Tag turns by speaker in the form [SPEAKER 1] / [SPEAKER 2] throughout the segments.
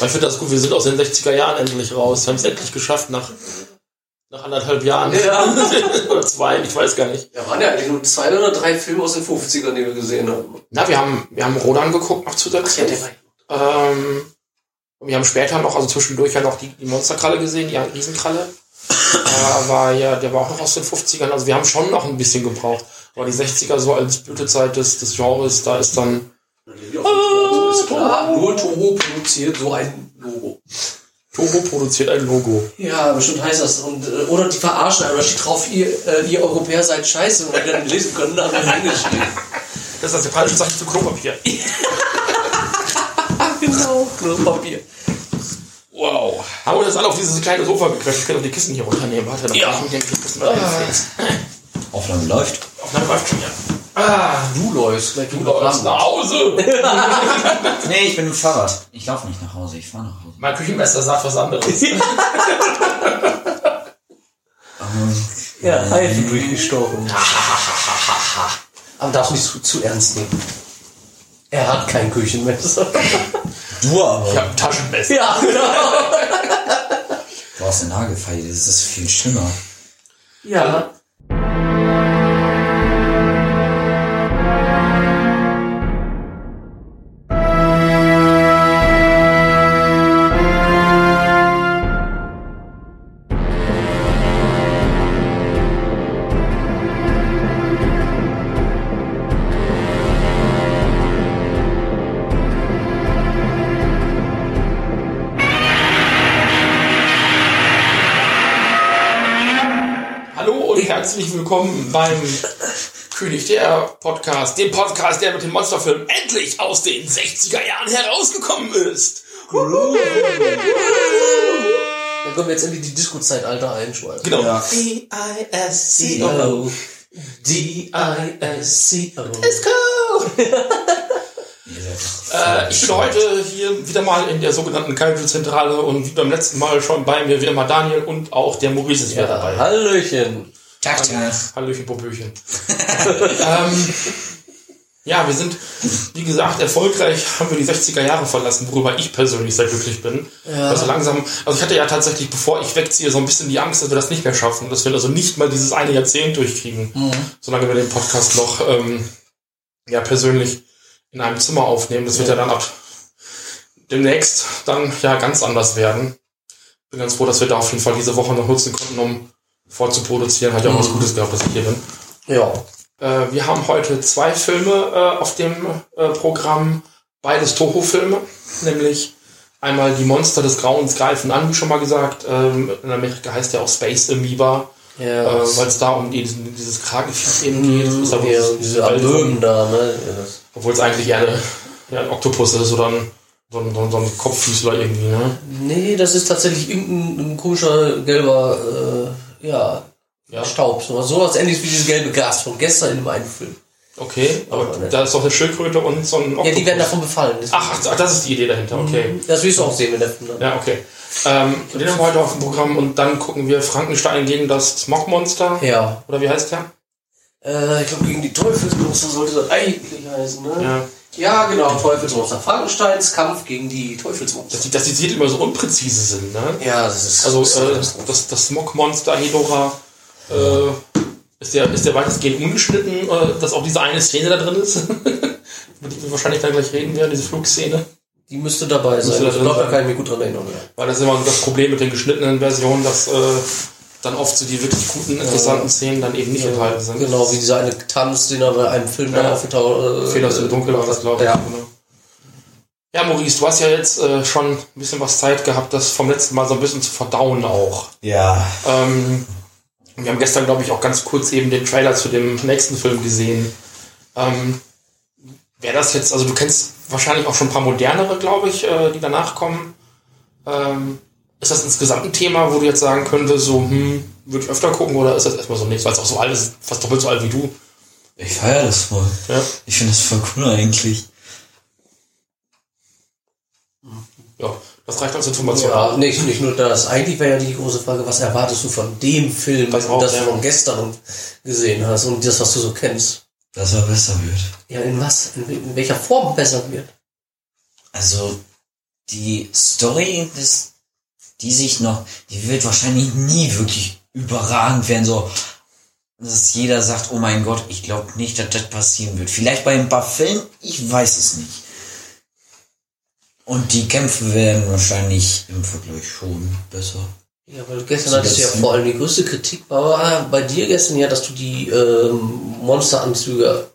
[SPEAKER 1] Ich finde das gut, wir sind aus den 60er Jahren endlich raus. Wir haben es endlich geschafft nach, nach anderthalb Jahren.
[SPEAKER 2] Ja.
[SPEAKER 1] oder zwei, ich weiß gar nicht.
[SPEAKER 2] Ja, waren ja eigentlich nur zwei oder drei Filme aus den 50ern, die wir gesehen haben.
[SPEAKER 1] Na, wir haben, wir haben Rodan geguckt noch zusätzlich.
[SPEAKER 2] war
[SPEAKER 1] Ähm, und wir haben später noch, also zwischendurch ja noch die, die Monsterkralle gesehen, die Riesenkralle. Der war ja, der war auch noch aus den 50ern. Also wir haben schon noch ein bisschen gebraucht. Aber die 60er so als Blütezeit des, des Genres, da ist dann.
[SPEAKER 2] Oh, klar, nur Toho produziert so ein Logo.
[SPEAKER 1] Toho produziert ein Logo.
[SPEAKER 2] Ja, bestimmt heißt das. Und, äh, oder die verarschen, oder steht drauf, ihr, äh, ihr Europäer seid scheiße, und wir dann lesen können, dann haben wir hingeschrieben.
[SPEAKER 1] Das ist das japanische Zeichen zu Klopapier.
[SPEAKER 2] genau, Klopapier.
[SPEAKER 1] Wow. Haben wir das alle auf dieses kleine Sofa gequetscht? Ich kann doch die Kissen hier runternehmen. Warte, dann
[SPEAKER 2] Ja.
[SPEAKER 1] ich mit dem Kissen mal hinsetzen.
[SPEAKER 3] Aufnahme läuft.
[SPEAKER 1] Aufnahme läuft schon, ja. Ah,
[SPEAKER 2] Du läufst, gleich
[SPEAKER 1] du läufst nach Hause.
[SPEAKER 3] Nee, ich bin im Fahrrad. Ich laufe nicht nach Hause, ich fahre nach Hause.
[SPEAKER 1] mein Küchenmeister sagt was anderes.
[SPEAKER 2] Ja, Pfeife durchgestochen. Aber darfst nicht zu, zu ernst nehmen. Er hat kein Küchenmesser.
[SPEAKER 3] Du aber.
[SPEAKER 1] Ich habe ein Taschenmesser.
[SPEAKER 2] ja, genau.
[SPEAKER 3] Du hast eine Nagelfeile, das ist viel schlimmer.
[SPEAKER 2] Ja.
[SPEAKER 1] Beim König der Podcast, dem Podcast, der mit dem Monsterfilm endlich aus den 60er Jahren herausgekommen ist.
[SPEAKER 2] Dann kommen wir jetzt endlich die Disco-Zeitalter einschweißen.
[SPEAKER 1] Genau.
[SPEAKER 3] Ja.
[SPEAKER 1] D-I-S-C-O.
[SPEAKER 2] D-I-S-C-O.
[SPEAKER 1] Äh, ich bin heute hier wieder mal in der sogenannten Kaiju-Zentrale und wie beim letzten Mal schon bei mir wieder mal Daniel und auch der Maurice ist wieder
[SPEAKER 2] Ja,
[SPEAKER 1] dabei.
[SPEAKER 2] Hallöchen.
[SPEAKER 3] Tag, Tag.
[SPEAKER 1] Hallöchen, Popöchen. ähm, ja, wir sind, wie gesagt, erfolgreich, haben wir die 60er Jahre verlassen, worüber ich persönlich sehr glücklich bin. Also langsam, also ich hatte ja tatsächlich, bevor ich wegziehe, so ein bisschen die Angst, dass wir das nicht mehr schaffen, dass wir also nicht mal dieses eine Jahrzehnt durchkriegen, solange wir den Podcast noch ähm, ja persönlich in einem Zimmer aufnehmen. Das wird ja dann ab demnächst dann ja ganz anders werden. Bin ganz froh, dass wir da auf jeden Fall diese Woche noch nutzen konnten, um vorzuproduzieren. Hat ja auch was Gutes gehabt, dass ich hier bin.
[SPEAKER 2] Ja.
[SPEAKER 1] Äh, wir haben heute zwei Filme äh, auf dem äh, Programm, beides Toho-Filme, nämlich einmal Die Monster des Grauens greifen an, wie schon mal gesagt. Ähm, in Amerika heißt der auch Space Amoeba,
[SPEAKER 2] Ja.
[SPEAKER 1] äh, weil es da um die, diesen, dieses Kragenviech eben geht. Aber
[SPEAKER 2] ja, diese Amöben da, ne? Ja,
[SPEAKER 1] Obwohl es eigentlich eher eine, ja, ein Oktopus ist oder ein, so, ein, so, ein, Kopffüßler irgendwie, ne?
[SPEAKER 2] Nee, das ist tatsächlich irgendein ein komischer gelber, äh, ja,
[SPEAKER 1] Ja.
[SPEAKER 2] Staub. So was ähnliches wie dieses gelbe Gas von gestern in dem einen Film.
[SPEAKER 1] Okay, aber
[SPEAKER 2] ne.
[SPEAKER 1] da ist doch eine Schildkröte und so ein Oktopus.
[SPEAKER 2] Ja, die werden davon befallen. Das,
[SPEAKER 1] Ach, ach, das ist die Idee dahinter, okay.
[SPEAKER 2] das wirst du auch sehen, wenn der Film dann.
[SPEAKER 1] Ja, okay. Ähm, den haben wir heute auf dem Programm und dann gucken wir Frankenstein gegen das Smogmonster.
[SPEAKER 2] Ja.
[SPEAKER 1] Oder wie heißt der?
[SPEAKER 2] Äh, ich glaube, gegen die Teufelsmonster sollte das eigentlich heißen, ne?
[SPEAKER 1] Ja.
[SPEAKER 2] Ja, genau, Teufelsmonster. Frankensteins Kampf gegen die Teufelsmonster.
[SPEAKER 1] Dass die, dass die Titel immer so unpräzise sind, ne?
[SPEAKER 2] Ja, das ist.
[SPEAKER 1] Also
[SPEAKER 2] das
[SPEAKER 1] äh, das, das Smogmonster Hedora äh, ist der, ist der weitestgehend ungeschnitten, äh, dass auch diese eine Szene da drin ist. Über die wir wahrscheinlich dann gleich reden werden, diese Flugszene.
[SPEAKER 2] die müsste dabei sein.
[SPEAKER 1] Müsste da
[SPEAKER 2] ich glaube, da kann ich mich gut dran erinnern. Ja.
[SPEAKER 1] Weil das ist immer so das Problem mit den geschnittenen Versionen, dass äh, dann oft so die wirklich guten, interessanten Szenen dann eben nicht enthalten sind.
[SPEAKER 2] Genau, wie dieser eine Tanz, den er bei einem Film dann
[SPEAKER 1] Ja.
[SPEAKER 2] aufgetaucht äh,
[SPEAKER 1] Fehler aus dem Dunkeln war das, glaube ich.
[SPEAKER 2] Ja.
[SPEAKER 1] Genau. Ja, Maurice, du hast ja jetzt äh, schon ein bisschen was Zeit gehabt, das vom letzten Mal so ein bisschen zu verdauen auch.
[SPEAKER 3] Ja.
[SPEAKER 1] Ähm, wir haben gestern, glaube ich, auch ganz kurz eben den Trailer zu dem nächsten Film gesehen. Ähm, Wäre das jetzt, also du kennst wahrscheinlich auch schon ein paar modernere, glaube ich, äh, die danach kommen. Ähm, ist das insgesamt ein Thema, wo du jetzt sagen könntest, so, hm, würde ich öfter gucken oder ist das erstmal so nichts, weil es auch so alt ist, fast doppelt so alt wie du?
[SPEAKER 3] Ich feiere das voll.
[SPEAKER 1] Ja.
[SPEAKER 3] Ich finde das voll cool eigentlich.
[SPEAKER 1] Ja, das reicht als Information.
[SPEAKER 2] Ja, nicht, nicht nur das. Eigentlich wäre ja die große Frage, was erwartest du von dem Film,
[SPEAKER 1] Das auch,
[SPEAKER 2] das
[SPEAKER 1] ja.
[SPEAKER 2] du von gestern gesehen hast und das, was du so kennst?
[SPEAKER 3] Dass er besser wird.
[SPEAKER 2] Ja, in was? In, in welcher Form besser wird?
[SPEAKER 3] Also, die Story, des, die sich noch, die wird wahrscheinlich nie wirklich überragend werden, so, dass jeder sagt, oh mein Gott, ich glaube nicht, dass das passieren wird. Vielleicht bei ein paar Filmen, ich weiß es nicht. Und die Kämpfe werden wahrscheinlich im Vergleich schon besser.
[SPEAKER 2] Ja, weil gestern hattest du ja vor allem die größte Kritik war bei dir gestern ja, dass du die ähm, Monsteranzüge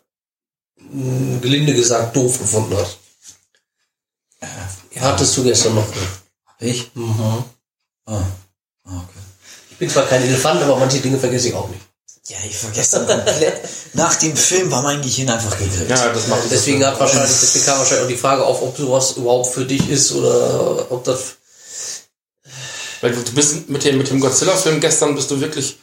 [SPEAKER 2] mh, gelinde gesagt doof gefunden hast. Ja, hattest du gestern noch.
[SPEAKER 3] Ich?
[SPEAKER 2] Mhm.
[SPEAKER 3] Ah. ah, okay.
[SPEAKER 2] Ich bin zwar kein Elefant, aber manche Dinge vergesse ich auch nicht.
[SPEAKER 3] Ja, ich vergesse komplett. Nach dem Film war mein Gehirn einfach gegrillt.
[SPEAKER 1] Ja, das macht
[SPEAKER 2] Deswegen hat wahrscheinlich, deswegen kam wahrscheinlich auch die Frage auf, ob sowas überhaupt für dich ist oder ob das.
[SPEAKER 1] Weil du, bist mit dem, mit dem Godzilla-Film gestern bist du wirklich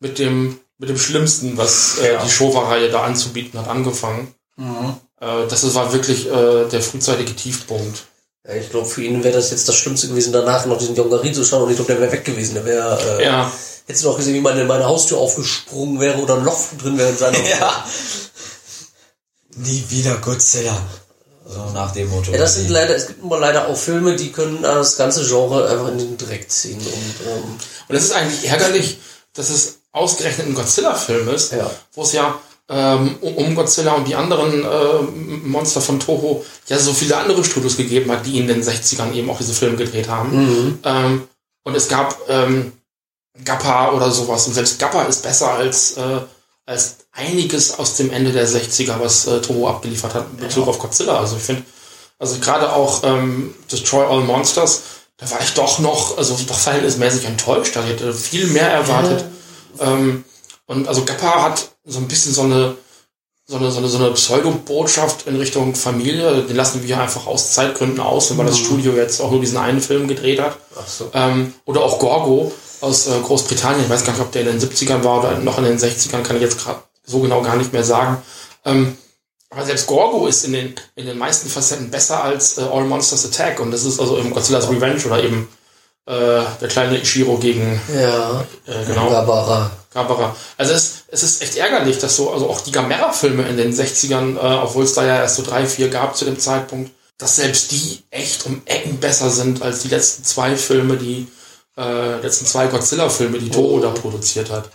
[SPEAKER 1] mit dem, mit dem Schlimmsten, was äh,
[SPEAKER 2] Ja.
[SPEAKER 1] die Showa-Reihe da anzubieten hat, angefangen. Äh, das ist- war wirklich äh, der frühzeitige Tiefpunkt.
[SPEAKER 2] Ja, ich glaube, für ihn wäre das jetzt das Schlimmste gewesen, danach noch diesen Yongari zu schauen und ich glaube, der wäre weg gewesen. Der wäre, äh,
[SPEAKER 1] Ja,
[SPEAKER 2] hättest du noch gesehen, wie meine, meine Haustür aufgesprungen wäre oder ein Loch drin wäre in seiner
[SPEAKER 3] Ja. Nie wieder Godzilla. So nach dem Motto.
[SPEAKER 2] Ja, das sind leider, es gibt immer leider auch Filme, die können das ganze Genre einfach in den Dreck ziehen. Und ähm,
[SPEAKER 1] und es ist eigentlich ärgerlich, dass es ausgerechnet ein Godzilla-Film ist,
[SPEAKER 2] Ja.
[SPEAKER 1] wo es ja ähm, um Godzilla und die anderen äh, Monster von Toho ja so viele andere Studios gegeben hat, die in den 60ern eben auch diese Filme gedreht haben. Ähm, und es gab ähm, Gappa oder sowas. Und selbst Gappa ist besser als, äh, als einiges aus dem Ende der 60er, was äh, Toho abgeliefert hat in Bezug auf Godzilla. Also ich finde, also gerade auch ähm, Destroy All Monsters, da war ich doch noch, also doch verhältnismäßig enttäuscht. Da hätte viel mehr erwartet. Ähm, und also Gappa hat so ein bisschen so eine so eine, so eine, so eine Pseudo-Botschaft in Richtung Familie. Den lassen wir einfach aus Zeitgründen aus, weil das Studio jetzt auch nur diesen einen Film gedreht hat.
[SPEAKER 2] ach so.
[SPEAKER 1] Ähm, oder auch Gorgo aus äh, Großbritannien. Ich weiß gar nicht, ob der in den 70ern war oder noch in den 60ern, kann ich jetzt gerade so genau gar nicht mehr sagen. Ähm, aber selbst Gorgo ist in den, in den meisten Facetten besser als äh, All Monsters Attack. Und das ist also im Godzilla's Revenge oder eben äh, der kleine Ishiro gegen
[SPEAKER 2] Ja,
[SPEAKER 1] äh, genau.
[SPEAKER 2] Barbara.
[SPEAKER 1] Also es, es ist echt ärgerlich, dass so, also auch die Gamera-Filme in den 60ern, äh, obwohl es da ja erst so drei, vier gab zu dem Zeitpunkt, dass selbst die echt um Ecken besser sind als die letzten zwei Filme, die äh, letzten zwei Godzilla-Filme, die Toho da produziert hat.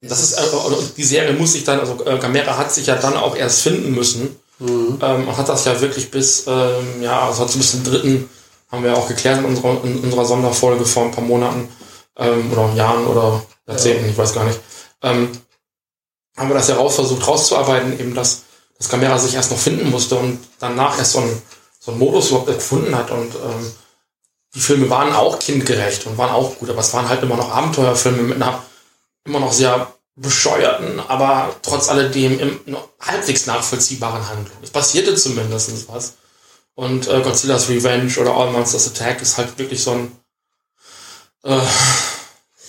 [SPEAKER 1] Das ist, äh, und die Serie muss sich dann, also äh, Gamera hat sich ja dann auch erst finden müssen. Ähm, und hat das ja wirklich bis, ähm, ja, also hat bis zum dritten, haben wir auch geklärt in unserer, in unserer Sonderfolge vor ein paar Monaten ähm, oder Jahren oder Jahrzehnten, ich weiß gar nicht. Ähm, haben wir das ja raus versucht rauszuarbeiten, eben dass das Gamera sich erst noch finden musste und danach erst so ein, so ein Modus überhaupt gefunden hat und ähm, die Filme waren auch kindgerecht und waren auch gut, aber es waren halt immer noch Abenteuerfilme mit einer immer noch sehr bescheuerten, aber trotz alledem im, halbwegs nachvollziehbaren Handlung. Es passierte zumindest was. Und äh, Godzilla's Revenge oder All Monsters Attack ist halt wirklich so ein äh,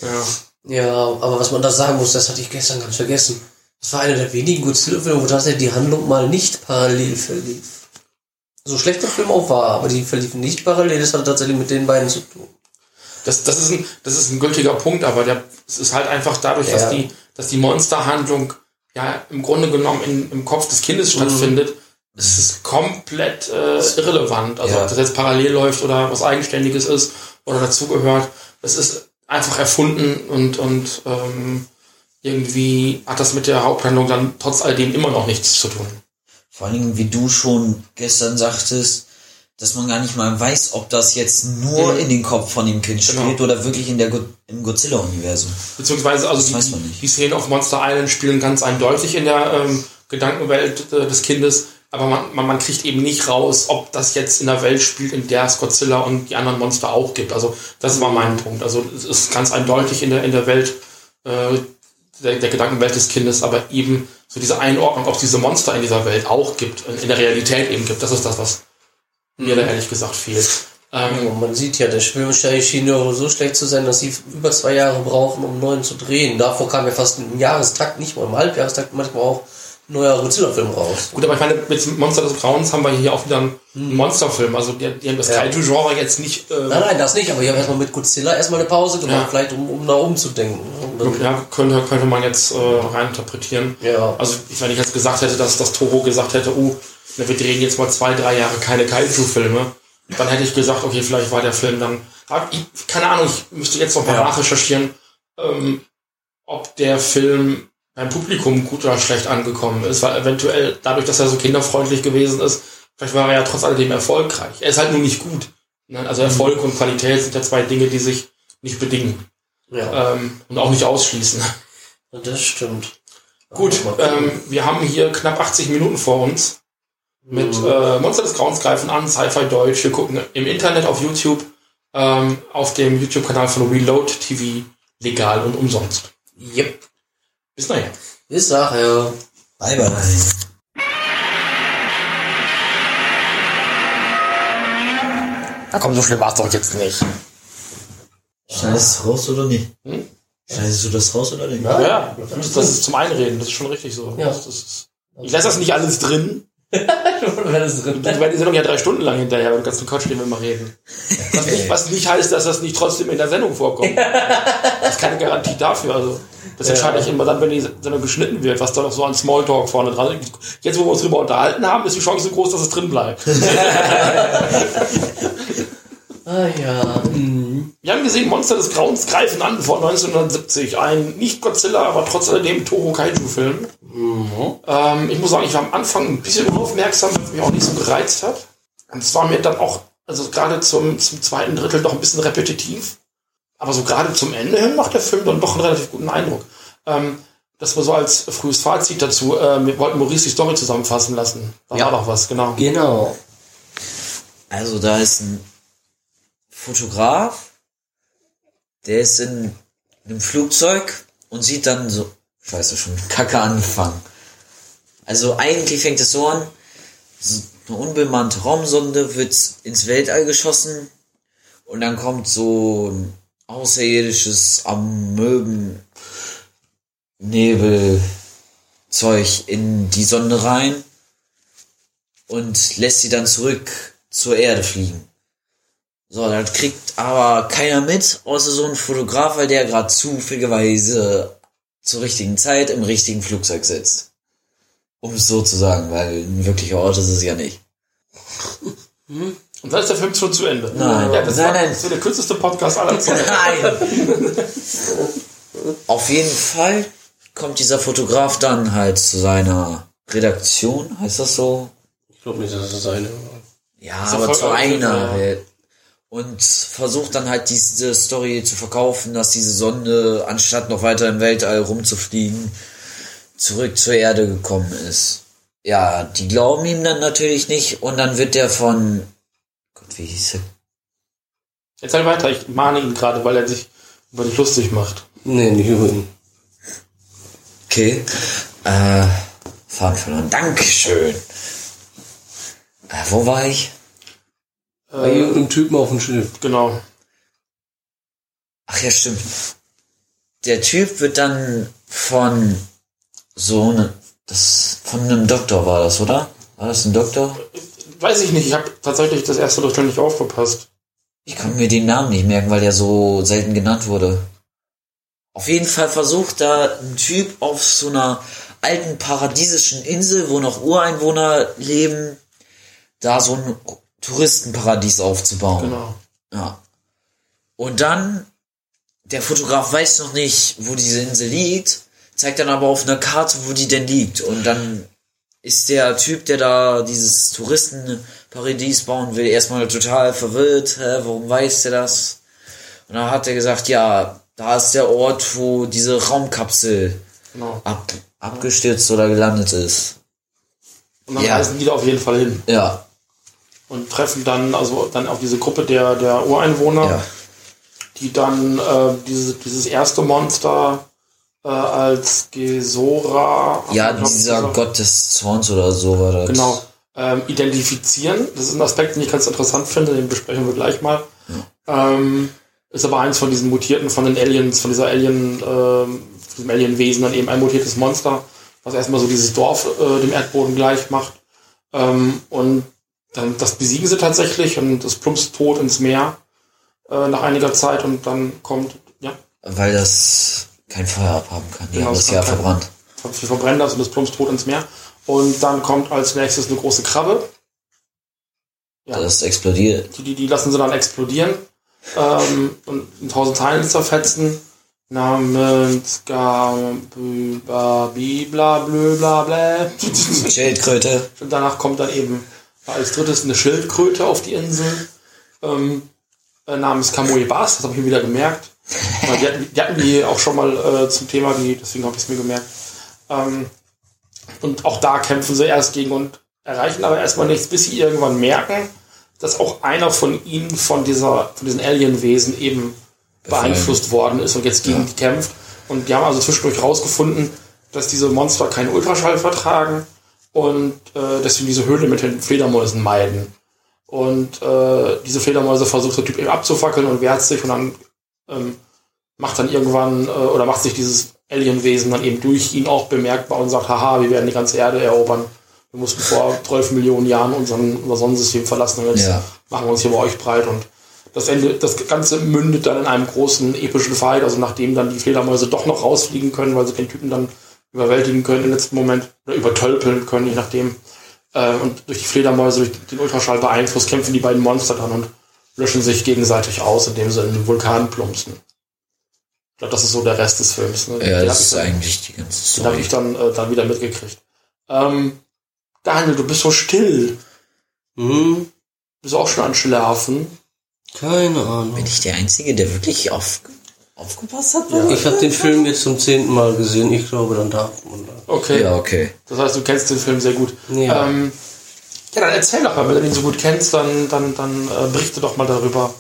[SPEAKER 1] ja,
[SPEAKER 2] Ja, aber was man da sagen muss, das hatte ich gestern ganz vergessen. Das war einer der wenigen Godzilla-Filme, wo tatsächlich die Handlung mal nicht parallel verlief. So schlecht der Film auch war, aber die verliefen nicht parallel, das hatte tatsächlich mit den beiden zu tun.
[SPEAKER 1] Das, das, ist ein, das ist ein gültiger Punkt, aber der, es ist halt einfach dadurch,
[SPEAKER 2] Ja.
[SPEAKER 1] dass die, dass die Monsterhandlung ja im Grunde genommen in, im Kopf des Kindes stattfindet, es ist komplett äh, irrelevant. Also
[SPEAKER 2] Ja.
[SPEAKER 1] ob das jetzt parallel läuft oder was Eigenständiges ist oder dazugehört. Es ist einfach erfunden und, und ähm, irgendwie hat das mit der Haupthandlung dann trotz alledem immer noch nichts zu tun.
[SPEAKER 3] Vor allen Dingen, wie du schon gestern sagtest, dass man gar nicht mal weiß, ob das jetzt nur
[SPEAKER 1] Mhm.
[SPEAKER 3] in den Kopf von dem Kind
[SPEAKER 1] Genau.
[SPEAKER 3] spielt oder wirklich in der Go im Godzilla-Universum.
[SPEAKER 1] Beziehungsweise also die, die Szenen auf Monster Island spielen ganz eindeutig in der ähm, Gedankenwelt äh, des Kindes, aber man, man, man kriegt eben nicht raus, ob das jetzt in der Welt spielt, in der es Godzilla und die anderen Monster auch gibt. Also das war mein Punkt. Also es ist ganz eindeutig in der, in der Welt äh, der, der Gedankenwelt des Kindes, aber eben so diese Einordnung, ob es diese Monster in dieser Welt auch gibt, in, in der Realität eben gibt, das ist das, was mir da ehrlich gesagt fehlt. Ähm,
[SPEAKER 2] Ja, man sieht ja, der Schwimmerstelle schien ja so schlecht zu sein, dass sie über zwei Jahre brauchen, um neuen zu drehen. Davor kam ja fast ein Jahrestakt, nicht mal im Halbjahrestakt, manchmal auch neuer Godzilla-Film raus.
[SPEAKER 1] Gut, aber ich meine, mit Monster des Grauens haben wir hier auch wieder einen Monsterfilm. Also die, die haben das
[SPEAKER 2] Ja.
[SPEAKER 1] Kaiju-Genre jetzt nicht. Äh,
[SPEAKER 2] Nein, nein, das nicht, aber ich habe erstmal mit Godzilla erstmal eine Pause gemacht,
[SPEAKER 1] Ja.
[SPEAKER 2] vielleicht um, um da umzudenken. Und dann-
[SPEAKER 1] ja, könnte, könnte man jetzt äh, reininterpretieren.
[SPEAKER 2] Ja.
[SPEAKER 1] Also ich, wenn ich jetzt gesagt hätte, dass das Toro gesagt hätte, uh, na, wir drehen jetzt mal zwei, drei Jahre keine Kaiju-Filme, dann hätte ich gesagt, okay, vielleicht war der Film dann. Aber ich, keine Ahnung, ich müsste jetzt noch mal
[SPEAKER 2] Ja.
[SPEAKER 1] nachrecherchieren, ähm, ob der Film beim Publikum gut oder schlecht angekommen ist, weil eventuell dadurch, dass er so kinderfreundlich gewesen ist, vielleicht war er ja trotz alledem erfolgreich. Er ist halt nur nicht gut. Ne? Also Erfolg und Qualität sind ja zwei Dinge, die sich nicht bedingen
[SPEAKER 2] Ja,
[SPEAKER 1] ähm, und auch nicht ausschließen.
[SPEAKER 2] das stimmt.
[SPEAKER 1] Gut, ähm, wir haben hier knapp 80 Minuten vor uns mit
[SPEAKER 2] Mhm.
[SPEAKER 1] äh, Monster des Grauens greifen an, Sci-Fi Deutsch. Wir gucken im Internet auf YouTube, ähm, auf dem YouTube-Kanal von Reload TV, legal und umsonst.
[SPEAKER 2] Yep.
[SPEAKER 1] Bis nachher.
[SPEAKER 2] Bis nachher.
[SPEAKER 3] Bye bye.
[SPEAKER 1] Na komm, so schlimm war's doch jetzt nicht.
[SPEAKER 3] Schneidest du raus oder nicht?
[SPEAKER 1] Hm?
[SPEAKER 3] Schneidest du das raus oder nicht?
[SPEAKER 2] Ja.
[SPEAKER 1] Ja, das ist, das ist zum Einreden, das ist schon richtig so.
[SPEAKER 2] Ja.
[SPEAKER 1] Das, das ist, ich lasse das nicht alles drin. Wäre die Sendung ja drei Stunden lang hinterher, weil du ganzen Quatsch, den wir immer reden. Was nicht, was nicht heißt, dass das nicht trotzdem in der Sendung vorkommt. Das ist keine Garantie dafür. Also, das entscheide ich immer dann, wenn die Sendung geschnitten wird, was da noch so an Smalltalk vorne dran ist. Jetzt, wo wir uns drüber unterhalten haben, ist die Chance so groß, dass es drin bleibt.
[SPEAKER 2] Ah ja. Mhm.
[SPEAKER 1] Wir haben gesehen, Monster des Grauens greifen an von 1970. Ein nicht Godzilla, aber trotz alledem Toro Kaiju-Film. Ähm, ich muss sagen, ich war am Anfang ein bisschen unaufmerksam, weil es mich auch nicht so gereizt hat. Und es war mir dann auch, also gerade zum, zum zweiten Drittel noch ein bisschen repetitiv. Aber so gerade zum Ende hin macht der Film dann doch einen relativ guten Eindruck. Ähm, das war so als frühes Fazit dazu. Äh, wir wollten Maurice die Story zusammenfassen lassen. Da
[SPEAKER 2] Ja.
[SPEAKER 1] war doch was, genau.
[SPEAKER 2] Genau.
[SPEAKER 3] Also da ist ein Fotograf, der ist in einem Flugzeug und sieht dann so, scheiße, schon Kacke angefangen. Also eigentlich fängt es so an, so eine unbemannte Raumsonde wird ins Weltall geschossen und dann kommt so ein außerirdisches Amöben Nebelzeug in die Sonde rein und lässt sie dann zurück zur Erde fliegen. So, das kriegt aber keiner mit, außer so ein Fotograf, weil der gerade zufälligerweise zur richtigen Zeit im richtigen Flugzeug sitzt. Um es so zu sagen, weil ein wirklicher Ort ist es ja nicht.
[SPEAKER 1] Und dann ist der Film schon zu Ende.
[SPEAKER 3] Nein.
[SPEAKER 1] ja, das,
[SPEAKER 3] Nein,
[SPEAKER 1] war,
[SPEAKER 3] nein.
[SPEAKER 1] das ist so der kürzeste Podcast aller Zeiten.
[SPEAKER 3] Nein! Auf jeden Fall kommt dieser Fotograf dann halt zu seiner Redaktion, heißt das so?
[SPEAKER 2] Ich glaube nicht, dass es eine
[SPEAKER 3] Ja,
[SPEAKER 1] ist
[SPEAKER 3] aber zu einer
[SPEAKER 1] ja.
[SPEAKER 3] halt. Und versucht dann halt diese Story zu verkaufen, dass diese Sonde, anstatt noch weiter im Weltall rumzufliegen, zurück zur Erde gekommen ist. Ja, die glauben ihm dann natürlich nicht und dann wird der von, Gott, wie hieß er?
[SPEAKER 1] Jetzt halt weiter, ich mahne ihn gerade, weil er sich über dich lustig macht.
[SPEAKER 2] Nee, nicht über ihn.
[SPEAKER 3] Okay. Äh, Faden verloren. Dankeschön. Äh, wo war ich?
[SPEAKER 2] Bei
[SPEAKER 1] Äh,
[SPEAKER 2] irgendeinem Typen auf dem Schiff.
[SPEAKER 1] genau.
[SPEAKER 3] Ach ja, stimmt. Der Typ wird dann von so ne, das von einem Doktor war das, oder? War das ein Doktor?
[SPEAKER 1] Weiß ich nicht, ich habe tatsächlich das erste Drittel nicht aufgepasst.
[SPEAKER 3] Ich kann mir den Namen nicht merken, weil der so selten genannt wurde. Auf jeden Fall versucht da ein Typ auf so einer alten paradiesischen Insel, wo noch Ureinwohner leben, da so ein Touristenparadies aufzubauen.
[SPEAKER 1] Genau.
[SPEAKER 3] Ja. Und dann, der Fotograf weiß noch nicht, wo diese Insel liegt, zeigt dann aber auf einer Karte, wo die denn liegt. Und dann ist der Typ, der da dieses Touristenparadies bauen will, erstmal total verwirrt. Hä, warum weiß der das? Und dann hat er gesagt, ja, da ist der Ort, wo diese Raumkapsel
[SPEAKER 1] genau.
[SPEAKER 3] ab, abgestürzt oder gelandet ist.
[SPEAKER 1] Und dann
[SPEAKER 3] Ja.
[SPEAKER 1] reisen die da auf jeden Fall hin
[SPEAKER 3] Ja,
[SPEAKER 1] und treffen dann also dann auch diese Gruppe der, der Ureinwohner,
[SPEAKER 3] ja.
[SPEAKER 1] die dann äh, diese, dieses erste Monster äh, als Gesora
[SPEAKER 3] Ja, dieser
[SPEAKER 1] Gesora-
[SPEAKER 3] Gott des Zorns oder so war das.
[SPEAKER 1] Genau. Ähm, identifizieren. Das ist ein Aspekt, den ich ganz interessant finde, den besprechen wir gleich mal. Ähm, ist aber eins von diesen mutierten, von den Aliens, von dieser Alien, von diesem Alienwesen dann eben ein mutiertes Monster, was erstmal so dieses Dorf äh, dem Erdboden gleich macht. Ähm, und dann das besiegen sie tatsächlich und das plumpst tot ins Meer äh, nach einiger Zeit und dann kommt, ja,
[SPEAKER 3] Weil das kein Feuer abhaben kann. Die
[SPEAKER 1] Genau,
[SPEAKER 3] haben
[SPEAKER 1] es
[SPEAKER 3] das ja verbrannt.
[SPEAKER 1] wir verbrennen das und das plumpst tot ins Meer. Und dann kommt als nächstes eine große Krabbe. Ja.
[SPEAKER 3] Das explodiert.
[SPEAKER 1] Die, die, die lassen sie dann explodieren ähm, und in tausend Teilen zerfetzen. Namens Bla bla bla bla.
[SPEAKER 3] Schildkröte.
[SPEAKER 1] Und danach kommt dann eben als drittes eine Schildkröte auf die Insel. Ähm, äh, namens Kamui Bas, das habe ich mir wieder gemerkt. Die hatten, die hatten die auch schon mal äh, zum Thema, die, deswegen habe ich es mir gemerkt. Ähm, und auch da kämpfen sie erst gegen und erreichen aber erstmal nichts, bis sie irgendwann merken, dass auch einer von ihnen von dieser, von diesen Alienwesen eben beeinflusst worden ist und jetzt gegen die kämpft. Und die haben also zwischendurch rausgefunden, dass diese Monster keinen Ultraschall vertragen und äh, deswegen diese Höhle mit den Fledermäusen meiden. Und äh, diese Fledermäuse versucht der Typ eben abzufackeln und wehrt sich und dann ähm, macht dann irgendwann äh, oder macht sich dieses Alienwesen dann eben durch ihn auch bemerkbar und sagt, haha, wir werden die ganze Erde erobern. Wir mussten vor 12 Millionen Jahren unseren, unser Sonnensystem verlassen und jetzt
[SPEAKER 3] Ja.
[SPEAKER 1] machen wir uns hier bei euch breit und das Ende, das Ganze mündet dann in einem großen epischen Fight, also nachdem dann die Fledermäuse doch noch rausfliegen können, weil sie den Typen dann überwältigen können im letzten Moment oder übertölpeln können, je nachdem. Äh, und durch die Fledermäuse, durch den Ultraschall beeinflusst, kämpfen die beiden Monster dann und löschen sich gegenseitig aus, indem sie in den Vulkan plumpsen. Ich glaube, das ist so der Rest des Films. Ne?
[SPEAKER 3] Ja,
[SPEAKER 1] Den
[SPEAKER 3] das ist
[SPEAKER 1] dann-
[SPEAKER 3] eigentlich die ganze
[SPEAKER 1] den habe
[SPEAKER 3] Story.
[SPEAKER 1] ich dann, äh, dann wieder mitgekriegt. Ähm, Daniel, du bist so still.
[SPEAKER 2] Hm,
[SPEAKER 1] Bist du auch schon an Schlafen?
[SPEAKER 2] keine Ahnung.
[SPEAKER 3] Bin ich der Einzige, der wirklich auf, aufgepasst hat?
[SPEAKER 2] Ich habe den Film jetzt zum zehnten Mal gesehen. Ich glaube, dann darf man da.
[SPEAKER 1] Okay.
[SPEAKER 3] Ja, okay.
[SPEAKER 1] Das heißt, du kennst den Film sehr gut.
[SPEAKER 2] Ja.
[SPEAKER 1] Ähm, ja, dann erzähl doch mal, wenn du den so gut kennst, dann, dann, dann äh, berichte doch mal darüber.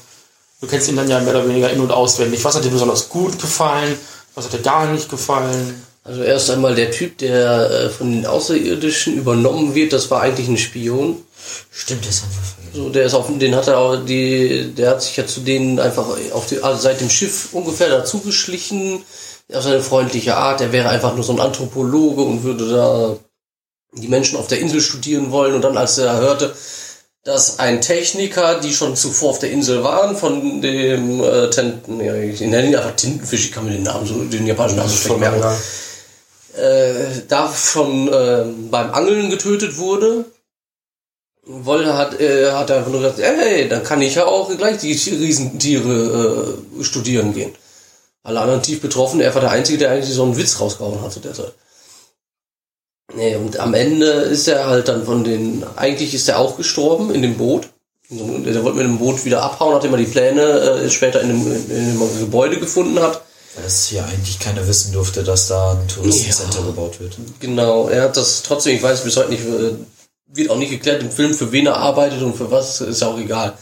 [SPEAKER 1] Du kennst ihn dann ja mehr oder weniger in- und auswendig. Was hat dir besonders gut gefallen? Was hat dir gar nicht gefallen?
[SPEAKER 2] Also erst einmal der Typ, der äh, von den Außerirdischen übernommen wird, das war eigentlich ein Spion.
[SPEAKER 3] Stimmt, das haben wir vergessen.
[SPEAKER 2] So, der ist auf, den hat er auch, die, der hat sich ja zu denen einfach auf die, also seit dem Schiff ungefähr dazu geschlichen. Auf seine freundliche Art. Der wäre einfach nur so ein Anthropologe und würde da die Menschen auf der Insel studieren wollen. Und dann, als er hörte, dass ein Techniker, die schon zuvor auf der Insel waren, von dem äh, Tenten, ja, ich nenne ihn einfach Tintenfisch, ich kann mir den Namen so, den japanischen Namen so schlecht merken äh, da schon äh, beim Angeln getötet wurde. Wolle hat, äh, hat er einfach nur gesagt, hey, dann kann ich ja auch gleich die Tier- Riesentiere äh, studieren gehen. Alle anderen tief betroffen, er war der Einzige, der eigentlich so einen Witz rausgehauen hat zu der Zeit. Nee, und am Ende ist er halt dann von den, eigentlich ist er auch gestorben in dem Boot. Der wollte mit dem Boot wieder abhauen, nachdem er die Pläne äh, später in dem, in dem Gebäude gefunden hat.
[SPEAKER 3] Weil es hier eigentlich keiner wissen durfte, dass da ein Touristencenter
[SPEAKER 2] Ja.
[SPEAKER 3] gebaut wird.
[SPEAKER 2] Genau, er hat das trotzdem, ich weiß bis heute nicht, äh, wird auch nicht geklärt im Film, für wen er arbeitet und für was, ist ja auch egal.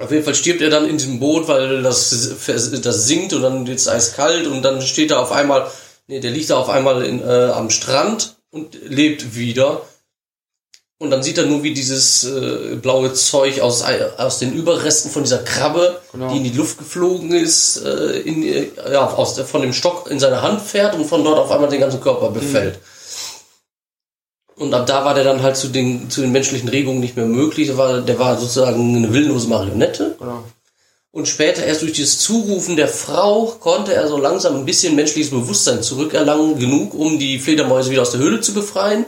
[SPEAKER 2] Auf jeden Fall stirbt er dann in diesem Boot, weil das, das sinkt und dann wird's eiskalt und dann steht er auf einmal, nee, der liegt da auf einmal in, äh, am Strand und lebt wieder. Und dann sieht er nur, wie dieses äh, blaue Zeug aus, aus den Überresten von dieser Krabbe,
[SPEAKER 1] Genau.
[SPEAKER 2] die in die Luft geflogen ist, äh, in, äh, ja, aus, von dem Stock in seine Hand fährt und von dort auf einmal den ganzen Körper befällt. Und ab da war der dann halt zu den, zu den menschlichen Regungen nicht mehr möglich. Der war, der war sozusagen eine willenlose Marionette.
[SPEAKER 1] Genau.
[SPEAKER 2] Und später erst durch dieses Zurufen der Frau konnte er so langsam ein bisschen menschliches Bewusstsein zurückerlangen, genug, um die Fledermäuse wieder aus der Höhle zu befreien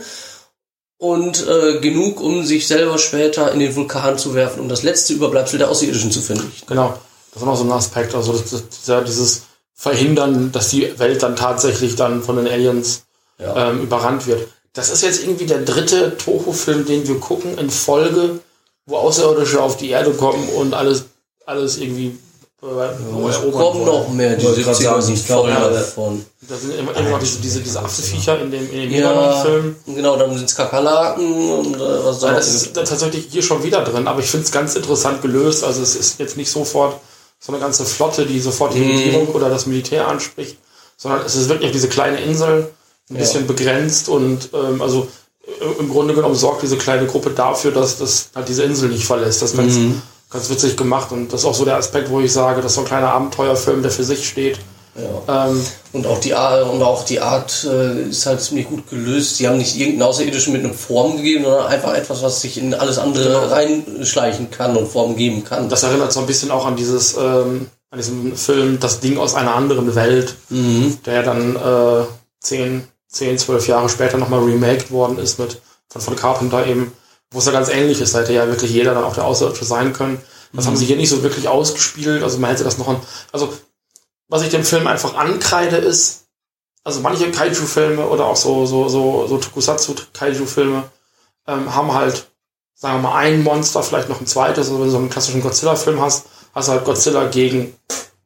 [SPEAKER 2] und äh, genug, um sich selber später in den Vulkan zu werfen, um das letzte Überbleibsel der Außerirdischen zu finden.
[SPEAKER 1] Genau. Das ist noch so ein Aspekt. Also das, das, dieser, dieses Verhindern, dass die Welt dann tatsächlich dann von den Aliens
[SPEAKER 2] Ja.
[SPEAKER 1] ähm, überrannt wird. Das ist jetzt irgendwie der dritte Toho-Film, den wir gucken in Folge, wo Außerirdische auf die Erde kommen und alles, alles irgendwie äh, erobern
[SPEAKER 2] Kommen
[SPEAKER 1] wollen.
[SPEAKER 2] noch mehr, die 70er
[SPEAKER 3] sagen,
[SPEAKER 2] sind
[SPEAKER 3] ich glaube,
[SPEAKER 2] voll
[SPEAKER 3] ja.
[SPEAKER 2] davon.
[SPEAKER 1] Da sind immer, immer noch diese, diese, diese Affenviecher in dem, in dem
[SPEAKER 2] Ja,
[SPEAKER 1] Libanon-Film.
[SPEAKER 2] genau, dann sind es Kakerlaken und äh, was
[SPEAKER 1] Ja,
[SPEAKER 2] da
[SPEAKER 1] das ist tatsächlich hier schon wieder drin, aber ich finde es ganz interessant gelöst. Also es ist jetzt nicht sofort so eine ganze Flotte, die sofort die Regierung oder das Militär anspricht, sondern es ist wirklich auf diese kleine Insel ein bisschen begrenzt und ähm, also äh, im Grunde genommen sorgt diese kleine Gruppe dafür, dass das halt diese Insel nicht verlässt. Das ist ganz, ganz witzig gemacht und das ist auch so der Aspekt, wo ich sage, das ist so ein kleiner Abenteuerfilm, der für sich steht.
[SPEAKER 2] Ja.
[SPEAKER 1] Ähm,
[SPEAKER 2] Und auch die Art, und auch die Art äh, ist halt ziemlich gut gelöst. Sie haben nicht irgendeinen Außerirdischen mit einer Form gegeben, sondern einfach etwas, was sich in alles andere reinschleichen kann und Form geben kann.
[SPEAKER 1] das erinnert so ein bisschen auch an dieses, ähm, an diesem Film Das Ding aus einer anderen Welt, der ja dann äh, 10, 10, 12 Jahre später nochmal remaked worden ist mit von, von Carpenter eben, wo es ja ganz ähnlich ist. Da hätte ja wirklich jeder dann auch der Außerirdische sein können. Das haben sie hier nicht so wirklich ausgespielt. Also man hätte das noch ein, also was ich dem Film einfach ankreide ist, also manche Kaiju-Filme oder auch so, so, so, so Tokusatsu-Kaiju-Filme ähm, haben halt, sagen wir mal, ein Monster, vielleicht noch ein zweites, also wenn du so einen klassischen Godzilla-Film hast, hast du halt Godzilla gegen,